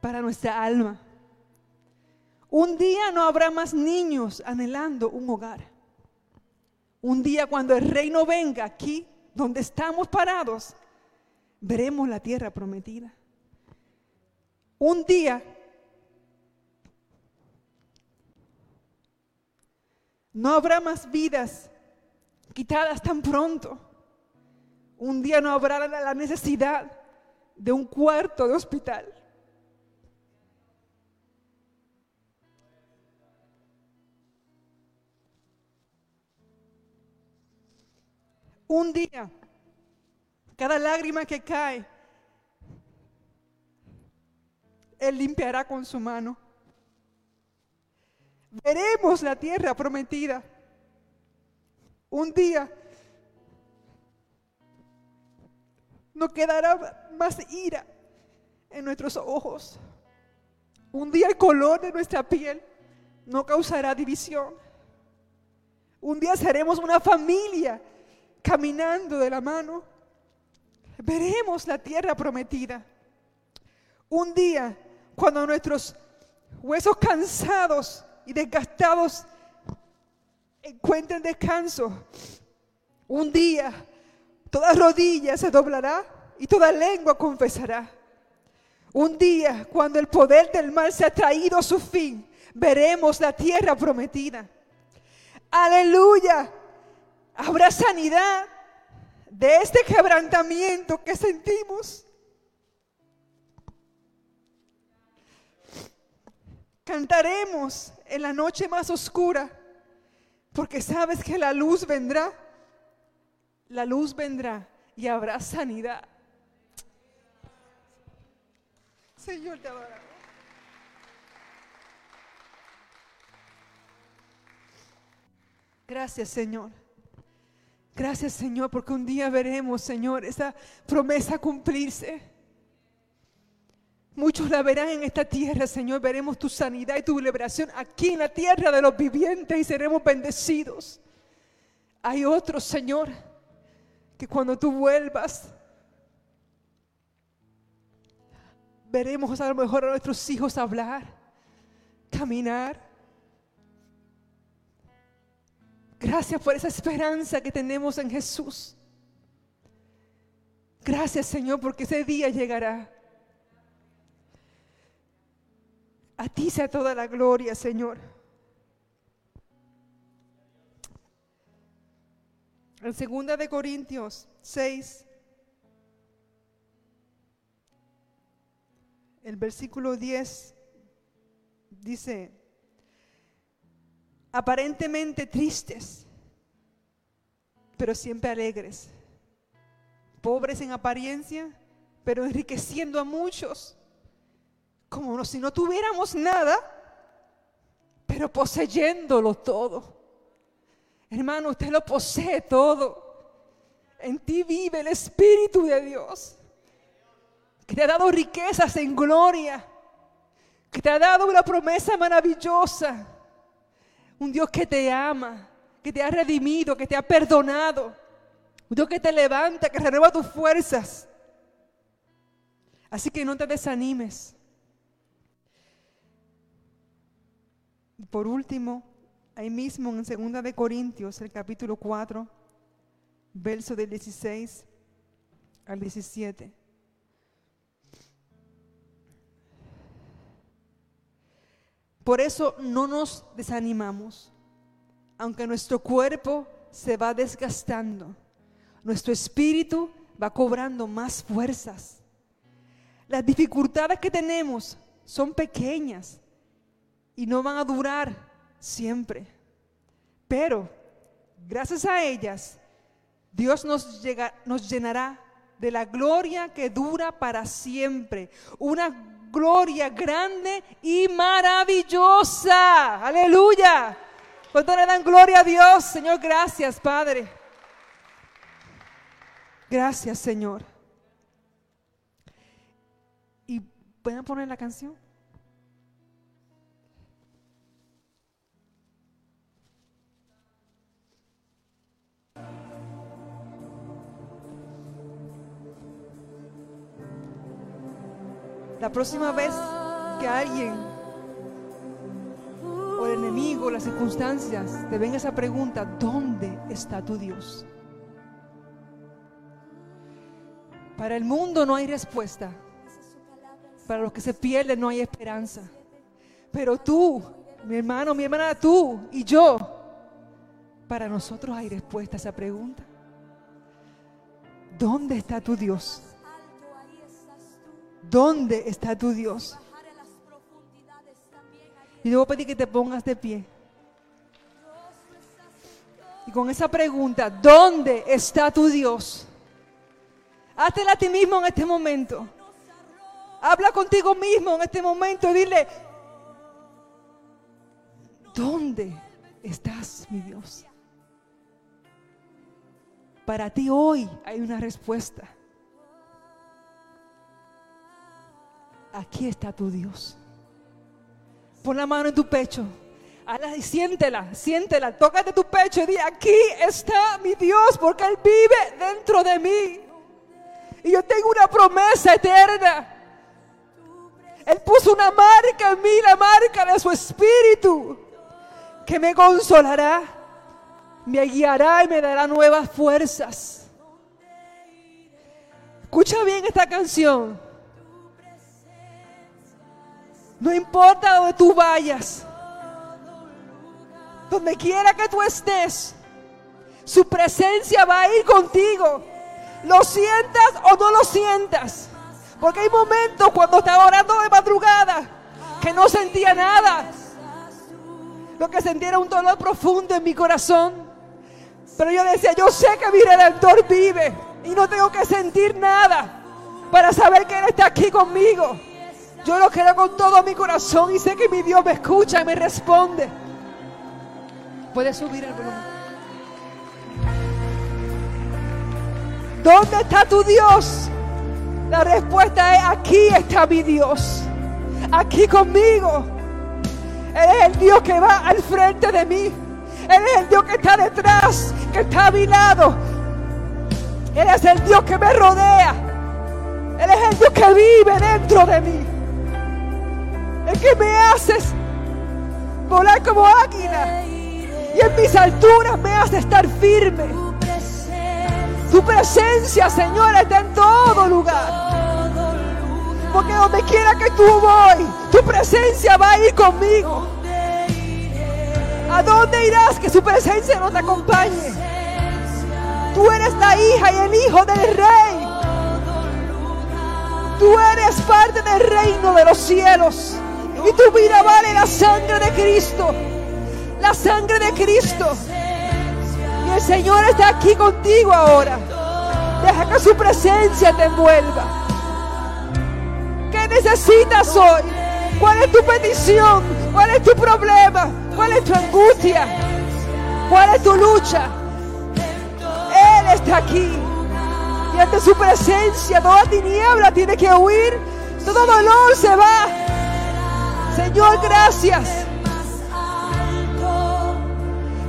para nuestra alma. Un día no habrá más niños anhelando un hogar. Un día cuando el reino venga aquí, donde estamos parados, veremos la tierra prometida. Un día no habrá más vidas quitadas tan pronto. Un día no habrá la necesidad de un cuarto de hospital. Un día, cada lágrima que cae, Él limpiará con su mano. Veremos la tierra prometida. Un día no quedará más ira en nuestros ojos. Un día el color de nuestra piel no causará división. Un día seremos una familia caminando de la mano, veremos la tierra prometida. Un día, cuando nuestros huesos cansados y desgastados encuentren descanso, un día toda rodilla se doblará y toda lengua confesará. Un día, cuando el poder del mal se ha traído a su fin, veremos la tierra prometida. Aleluya. Habrá sanidad, de este quebrantamiento que sentimos. Cantaremos en la noche más oscura, porque sabes que la luz vendrá, la luz vendrá y habrá sanidad. Señor, te adoramos. Gracias, Señor. Gracias, Señor, porque un día veremos, Señor, esa promesa cumplirse. Muchos la verán en esta tierra, Señor. Veremos tu sanidad y tu liberación aquí en la tierra de los vivientes y seremos bendecidos. Hay otros, Señor, que cuando tú vuelvas, veremos a lo mejor a nuestros hijos hablar, caminar. Gracias por esa esperanza que tenemos en Jesús. Gracias Señor porque ese día llegará. A ti sea toda la gloria, Señor. En segunda de Corintios 6, el versículo 10 dice, aparentemente tristes, pero siempre alegres, pobres en apariencia, pero enriqueciendo a muchos, como si no tuviéramos nada, pero poseyéndolo todo. Hermano, usted lo posee todo. En ti vive el Espíritu de Dios, que te ha dado riquezas en gloria, que te ha dado una promesa maravillosa un Dios que te ama, que te ha redimido, que te ha perdonado. Un Dios que te levanta, que renueva tus fuerzas. Así que no te desanimes. Y por último, ahí mismo en 2 de Corintios, el capítulo 4, verso del 16 al 17. Por eso no nos desanimamos, aunque nuestro cuerpo se va desgastando, nuestro espíritu va cobrando más fuerzas. Las dificultades que tenemos son pequeñas y no van a durar siempre. Pero gracias a ellas, Dios nos, nos llenará de la gloria que dura para siempre. Una gloria grande y maravillosa. Aleluya. ¿Cuánto le dan gloria a Dios? Señor, gracias, Padre. Gracias, Señor. ¿Y pueden poner la canción? La próxima vez que alguien o el enemigo, las circunstancias, te venga esa pregunta, ¿dónde está tu Dios? Para el mundo no hay respuesta. Para los que se pierden no hay esperanza. Pero tú, mi hermano, mi hermana, tú y yo, para nosotros hay respuesta a esa pregunta. ¿Dónde está tu Dios? ¿Dónde está tu Dios? Y debo pedir que te pongas de pie. Y con esa pregunta, ¿dónde está tu Dios? Háztela a ti mismo en este momento. Habla contigo mismo en este momento y dile, ¿dónde estás, mi Dios? Para ti hoy hay una respuesta. Aquí está tu Dios. Pon la mano en tu pecho. y siéntela, siéntela, tócate tu pecho y di, aquí está mi Dios porque Él vive dentro de mí. Y yo tengo una promesa eterna. Él puso una marca en mí, la marca de su espíritu, que me consolará, me guiará y me dará nuevas fuerzas. Escucha bien esta canción. No importa donde tú vayas, donde quiera que tú estés, su presencia va a ir contigo Lo sientas o no lo sientas. Porque hay momentos cuando estaba orando de madrugada que no sentía nada. Lo que sentía era un dolor profundo en mi corazón. Pero yo decía, yo sé que mi redentor vive y no tengo que sentir nada para saber que Él está aquí conmigo. Yo lo creo con todo mi corazón y sé que mi Dios me escucha y me responde. Puedes subir el volumen. ¿Dónde está tu Dios? La respuesta es, aquí está mi Dios. Aquí conmigo. Él es el Dios que va al frente de mí. Él es el Dios que está detrás, que está a mi lado. Él es el Dios que me rodea. Él es el Dios que vive dentro de mí. El que me hace volar como águila. Y en mis alturas me hace estar firme. Tu presencia, Señor, está en todo lugar. Porque donde quiera que tú voy, tu presencia va a ir conmigo. ¿A dónde irás que su presencia no te acompañe? Tú eres la hija y el hijo del rey. Tú eres parte del reino de los cielos. Y tu vida vale la sangre de Cristo. La sangre de Cristo. Y el Señor está aquí contigo ahora. Deja que su presencia te envuelva. ¿Qué necesitas hoy? ¿Cuál es tu petición? ¿Cuál es tu problema? ¿Cuál es tu angustia? ¿Cuál es tu lucha? Él está aquí. Y ante su presencia toda tiniebla tiene que huir. Todo dolor se va. Señor, gracias.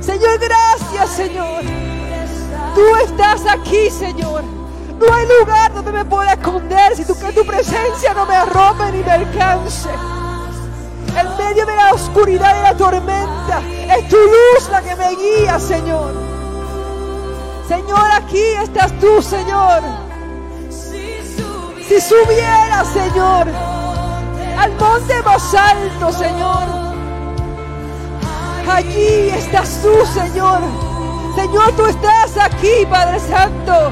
Señor, gracias, Señor. Tú estás aquí, Señor. No hay lugar donde me pueda esconder si tu, que tu presencia no me arrope ni me alcance. En medio de la oscuridad y la tormenta, es tu luz la que me guía, Señor. Señor, aquí estás tú, Señor. Si subiera, Señor, al monte más alto, Señor. Allí estás tú, Señor. Señor, tú estás aquí, Padre Santo.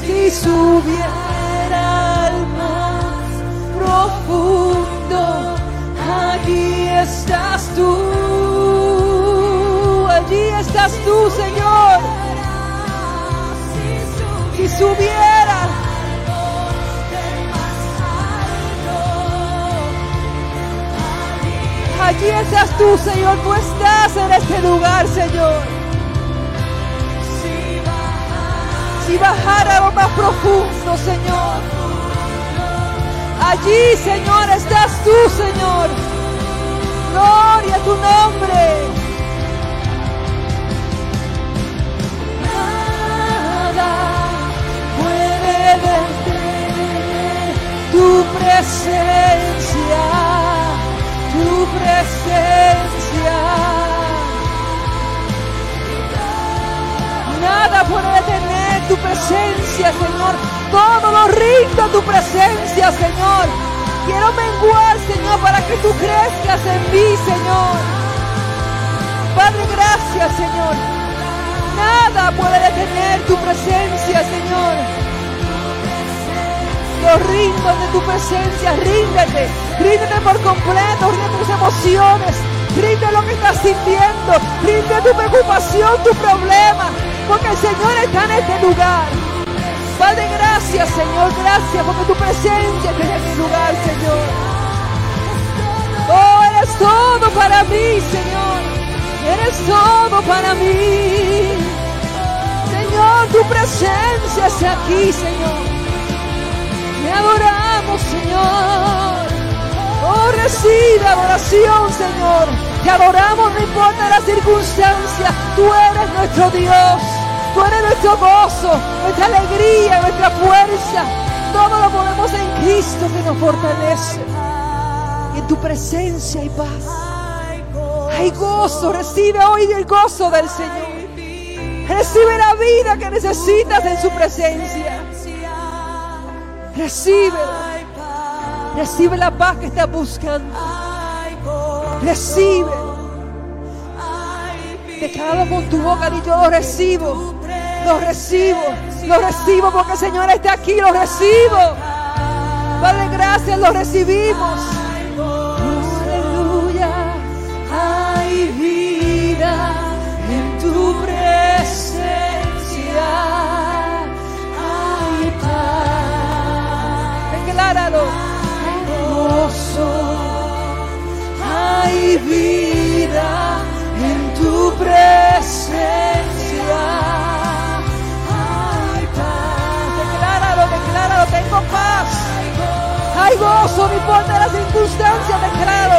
Si subiera al más profundo, allí estás tú. Allí estás tú, Señor. Si subiera Allí estás tú, Señor. Tú estás en este lugar, Señor. Si bajara lo más profundo, Señor. Allí, Señor, estás tú, Señor. Gloria a tu nombre. Nada puede detener tu presencia presencia. Nada puede detener tu presencia, Señor. Todo lo rindo a tu presencia, Señor. Quiero menguar, Señor, para que tú crezcas en mí, Señor. Padre, gracias, Señor. Nada puede detener tu presencia, Señor. Lo rindo de tu presencia, ríndete, ríndete por completo, rinde tus emociones, rinde lo que estás sintiendo, rinde tu preocupación, tu problema, porque el Señor está en este lugar. Padre, gracias, Señor, gracias, porque tu presencia está en este lugar, Señor. Oh, eres todo para mí, Señor. Eres todo para mí. Señor, tu presencia está aquí, Señor. Te adoramos, Señor. Oh, recibe adoración, Señor. Te adoramos, no importa la circunstancia. Tú eres nuestro Dios. Tú eres nuestro gozo, nuestra alegría, nuestra fuerza. Todo lo podemos en Cristo que nos fortalece. Y en tu presencia hay paz. Hay gozo. Recibe hoy el gozo del Señor. Recibe la vida que necesitas en su presencia. Recibe. Recibe la paz que estás buscando. Recibe. Decláralo con tu boca y yo lo recibo. Lo recibo. Lo recibo porque el Señor está aquí, lo recibo. Padre, gracias, lo recibimos. Aleluya. Hay vida en tu presencia. Hay vida en tu presencia. Hay paz. Decláralo, decláralo. Tengo paz. Hay gozo, no importa la circunstancia, declaro.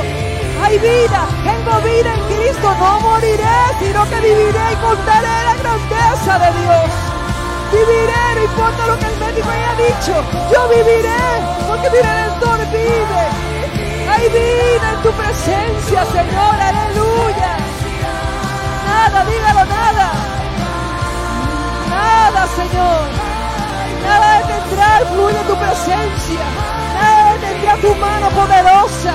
Hay vida, tengo vida en Cristo, no moriré, sino que viviré y contaré la grandeza de Dios. Viviré, no importa lo que el médico haya dicho, yo viviré, porque mi redentor vive. Hay vida en tu presencia, Señor, aleluya. Nada, dígalo, nada. Nada, Señor. Nada detendrá el fluir de tu presencia. Nada detendrá tu mano poderosa.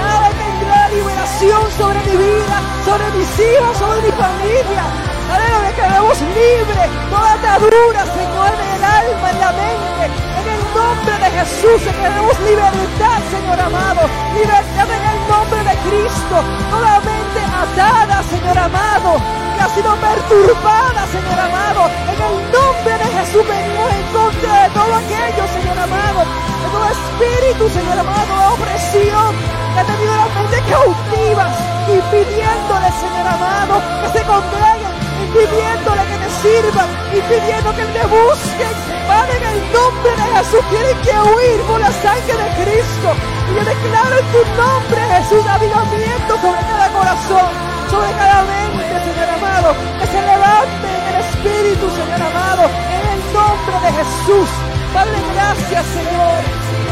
Nada detendrá liberación sobre mi vida, sobre mis hijos, sobre mi familia. Aleluya, quedamos libres. Toda atadura, Señor, en el alma, en la mente. Nombre de Jesús, queremos libertad, Señor amado. Libertad en el nombre de Cristo. Toda mente atada, Señor amado. Que ha sido perturbada, Señor amado. En el nombre de Jesús venimos en contra de todo aquello, Señor amado. De todo espíritu, Señor amado, de opresión. Que ha tenido la mente cautivas. Impidiéndole, Señor amado, que se congreguen impidiéndole que te sirvan, impidiendo que te busquen. Padre, en el nombre de Jesús tienen que huir por la sangre de Cristo. Y yo declaro en tu nombre, Jesús, avivamiento sobre cada corazón, sobre cada mente, Señor amado. Que se levante en el Espíritu, Señor amado, en el nombre de Jesús. Padre, gracias, Señor.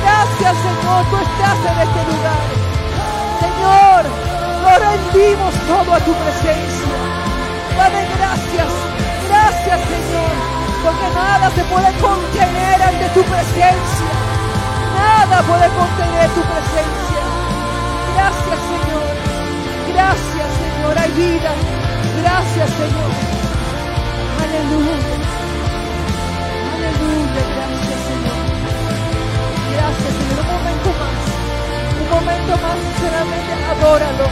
Gracias, Señor, tú estás en este lugar. Señor, lo rendimos todo a tu presencia. Padre, gracias, gracias Señor, porque nada se puede contener ante tu presencia. Nada puede contener tu presencia. Gracias Señor, gracias Señor, hay vida. Gracias Señor. Aleluya. Aleluya, gracias Señor. Gracias Señor. Un momento más, un momento más, sinceramente, adóralo.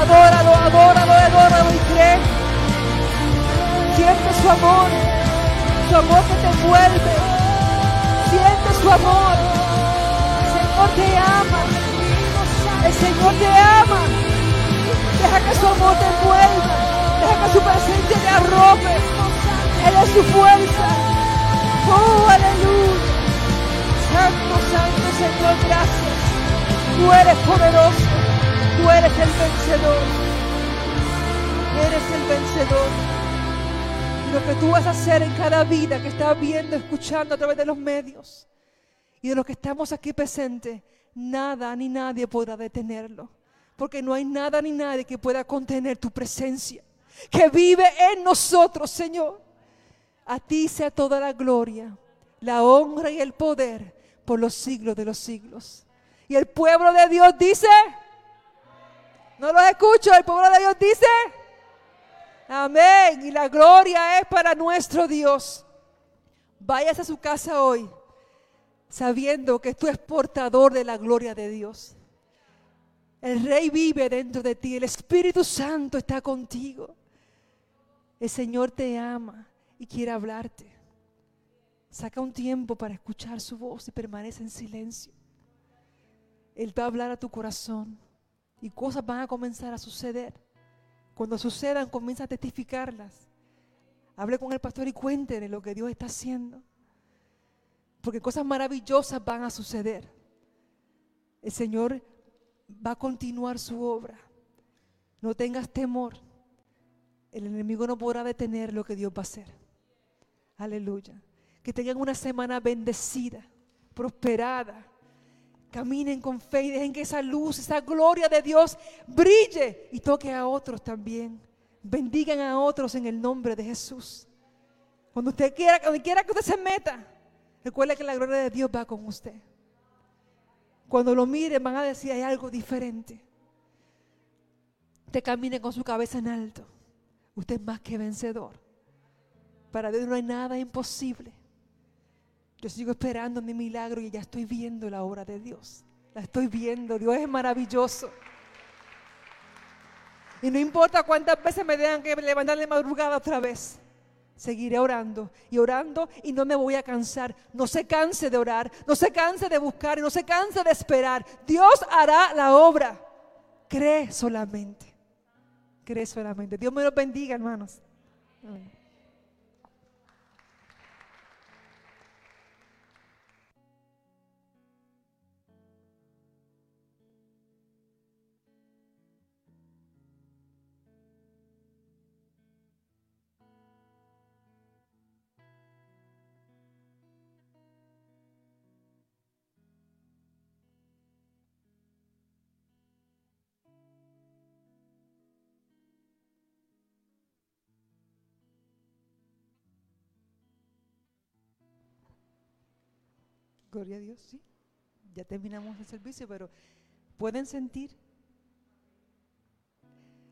Adóralo, adóralo, adóralo y cree. Siente su amor, su amor que te envuelve. Siente su amor. El Señor te ama. El Señor te ama. Deja que su amor te envuelva. Deja que su presencia te arrope. Él es su fuerza. Oh, aleluya. Santo, santo Señor, gracias. Tú eres poderoso. Tú eres el vencedor. Eres el vencedor. Lo que tú vas a hacer en cada vida que estás viendo, escuchando a través de los medios y de los que estamos aquí presentes, nada ni nadie podrá detenerlo. Porque no hay nada ni nadie que pueda contener tu presencia, que vive en nosotros, Señor. A ti sea toda la gloria, la honra y el poder por los siglos de los siglos. Y el pueblo de Dios dice, no los escucho, el pueblo de Dios dice, amén. Y la gloria es para nuestro Dios. Vayas a su casa hoy sabiendo que tú es portador de la gloria de Dios. El Rey vive dentro de ti, el Espíritu Santo está contigo. El Señor te ama y quiere hablarte. Saca un tiempo para escuchar su voz y permanece en silencio. Él va a hablar a tu corazón y cosas van a comenzar a suceder. Cuando sucedan, comienza a testificarlas. Hable con el pastor y cuéntele lo que Dios está haciendo. Porque cosas maravillosas van a suceder. El Señor va a continuar su obra. No tengas temor. El enemigo no podrá detener lo que Dios va a hacer. Aleluya. Que tengan una semana bendecida, prosperada. Caminen con fe y dejen que esa luz, esa gloria de Dios brille y toque a otros también. Bendigan a otros en el nombre de Jesús. Cuando usted quiera, donde quiera que usted se meta, recuerde que la gloria de Dios va con usted. Cuando lo miren van a decir hay algo diferente. Usted camine con su cabeza en alto. Usted es más que vencedor. Para Dios no hay nada imposible. Yo sigo esperando mi milagro y ya estoy viendo la obra de Dios. La estoy viendo. Dios es maravilloso. Y no importa cuántas veces me tengan que levantar de madrugada otra vez. Seguiré orando y orando y no me voy a cansar. No se canse de orar, no se canse de buscar y no se canse de esperar. Dios hará la obra. Cree solamente. Cree solamente. Dios me los bendiga, hermanos. Amén. Gloria a Dios, sí. Ya terminamos el servicio, pero pueden sentir.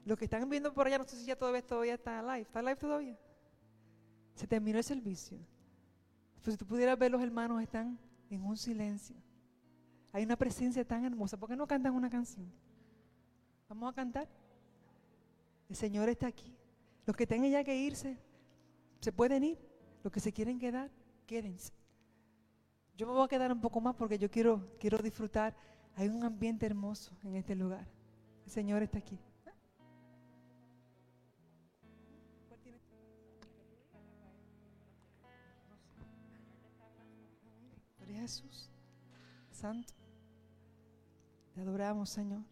Los que están viendo por allá, no sé si ya todavía, todavía está live. ¿Está live todavía? Se terminó el servicio. Pues si tú pudieras ver, los hermanos están en un silencio. Hay una presencia tan hermosa. ¿Por qué no cantan una canción? Vamos a cantar. El Señor está aquí. Los que tengan ya que irse, se pueden ir. Los que se quieren quedar, quédense. Yo me voy a quedar un poco más porque yo quiero, quiero disfrutar. Hay un ambiente hermoso en este lugar. El Señor está aquí. Jesús. Santo. Te adoramos, Señor.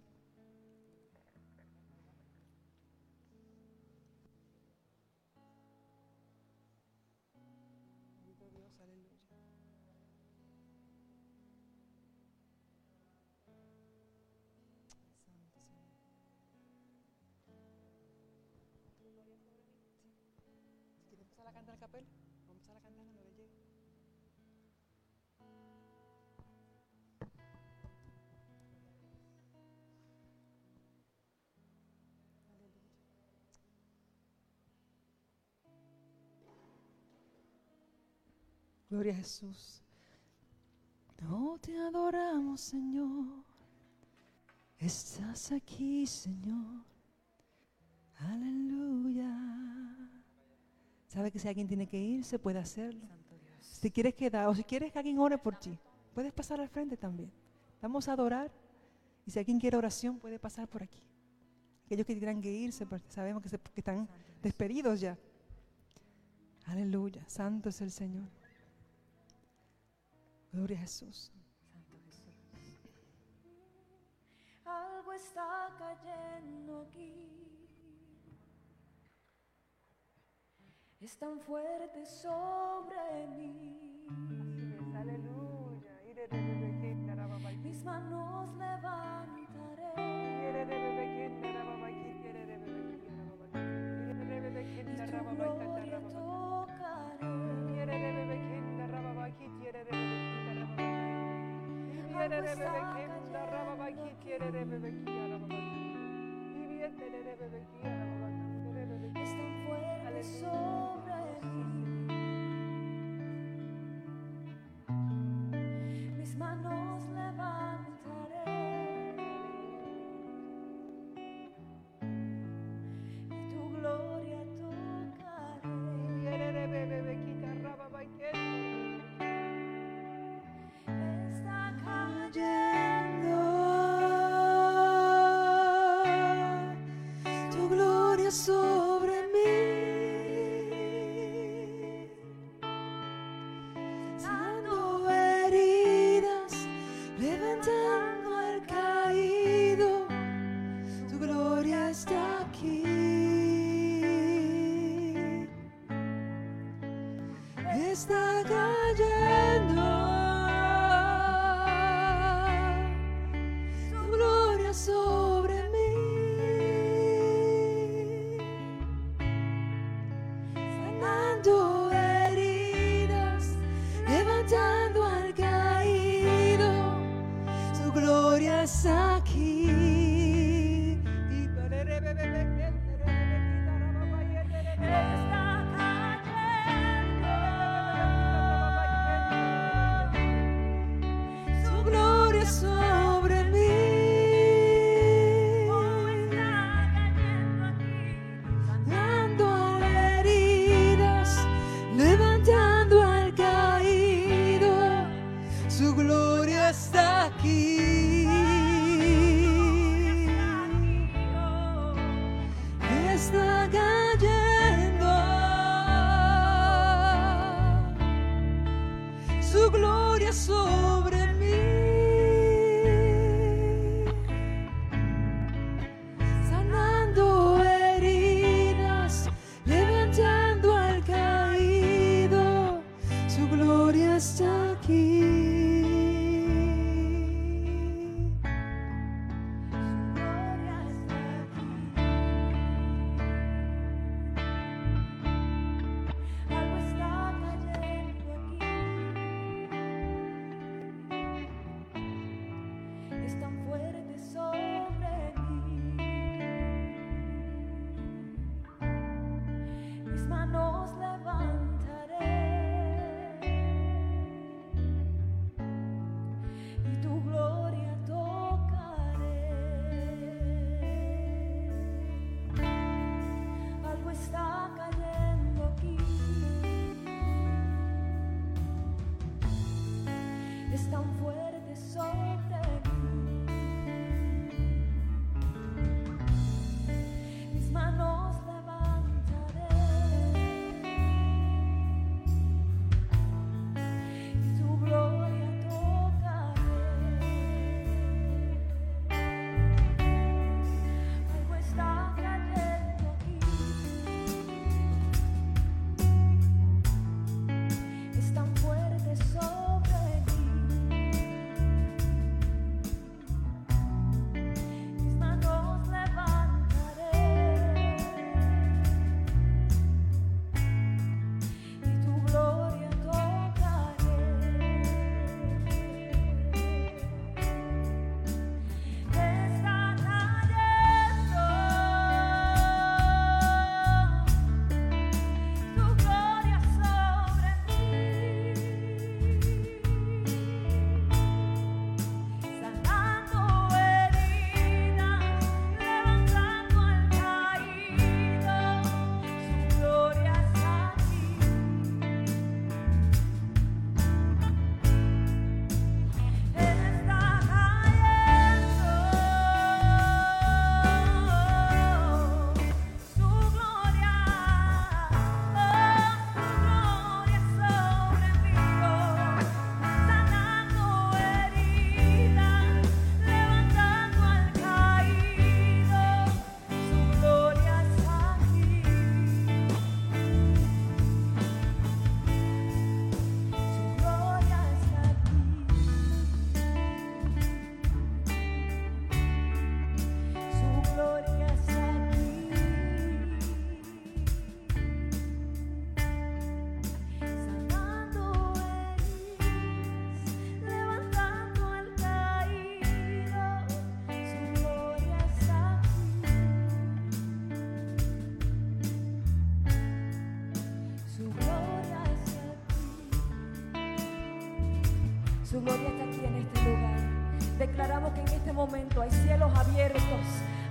Gloria a Jesús. No te adoramos, Señor. Estás aquí, Señor. Aleluya. ¿Sabe que si alguien tiene que irse, puede hacerlo? Si quieres quedar o si quieres que alguien ore por ti, puedes pasar al frente también. Vamos a adorar. Y si alguien quiere oración, puede pasar por aquí. Aquellos que tendrán que irse, porque sabemos que, se- que están despedidos ya. Aleluya. Santo es el Señor. Gloria a Jesús. Algo está cayendo aquí. Es tan fuerte sobre mí. Mis manos levantaré երերևեք, դարավավակիտ երերևեք,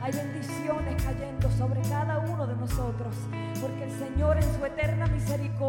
Hay bendiciones cayendo sobre cada uno de nosotros, porque el Señor en su eterna misericordia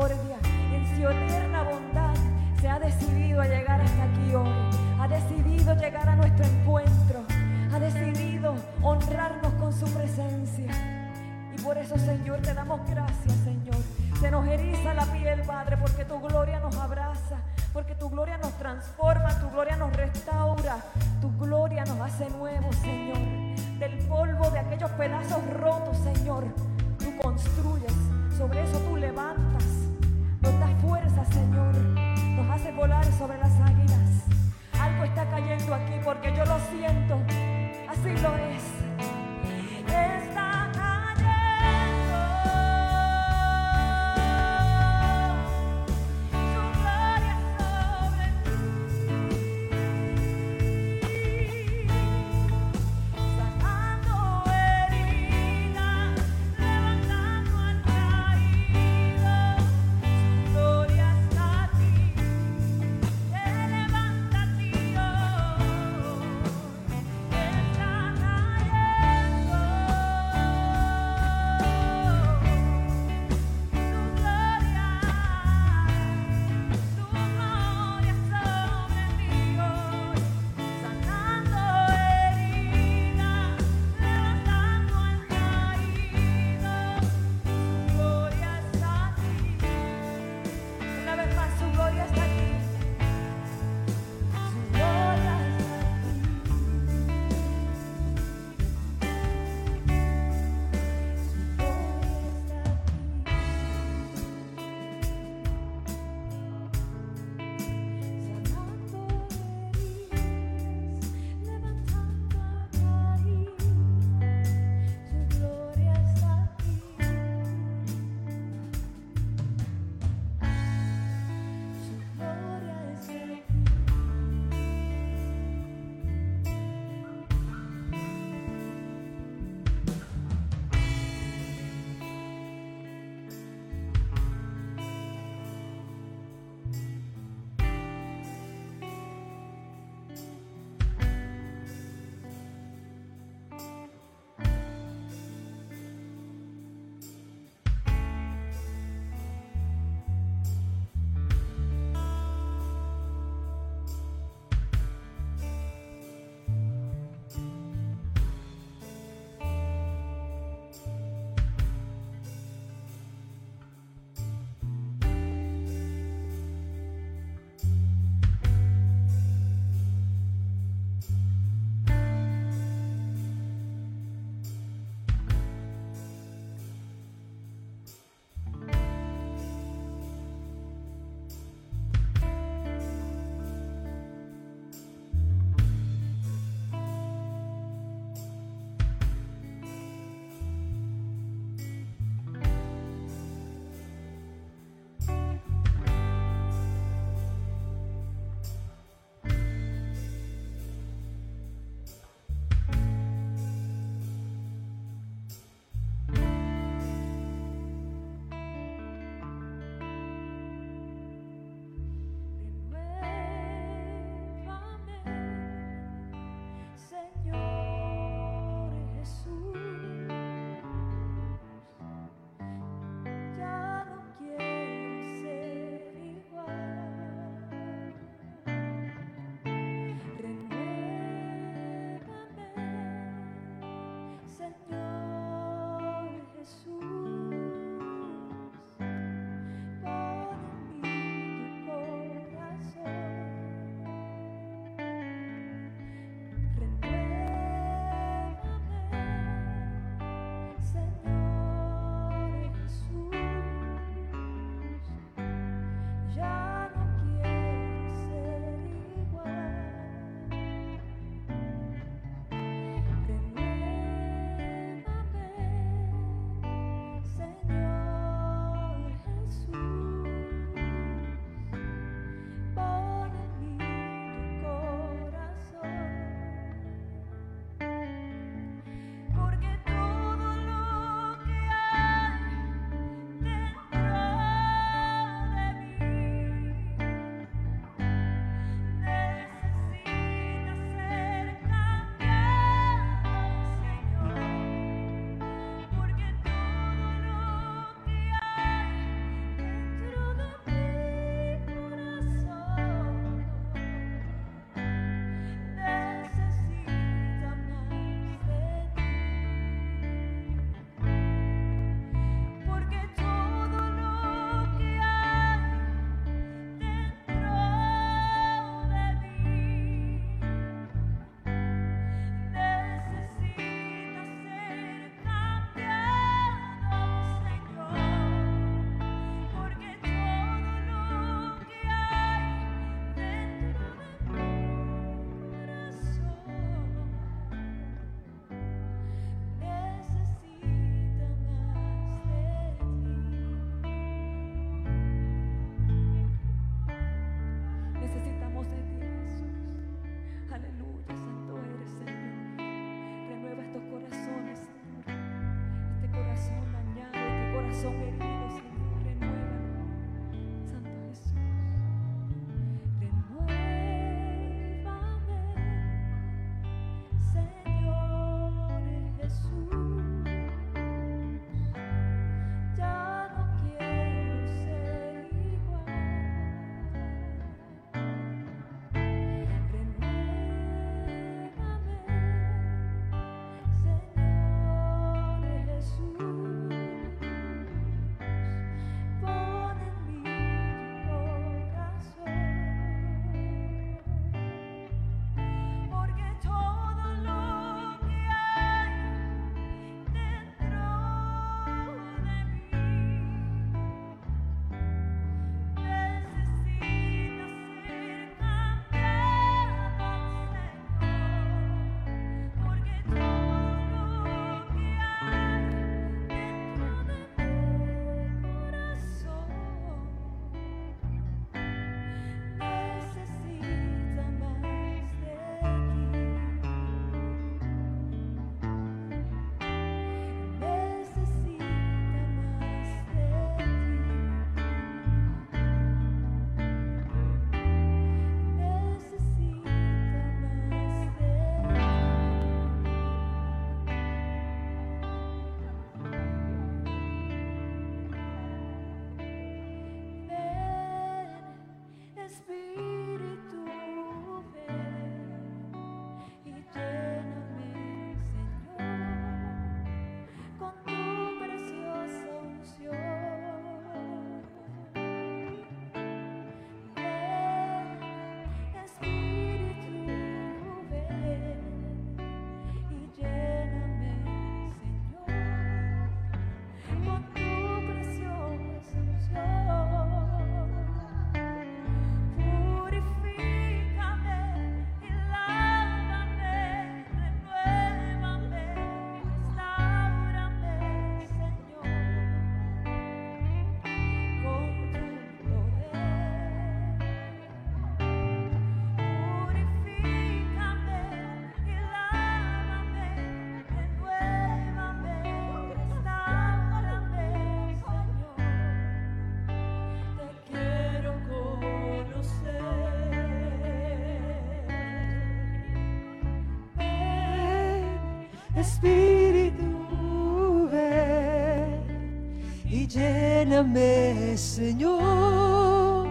lléname, Señor,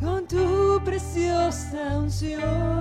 con tu preciosa unción.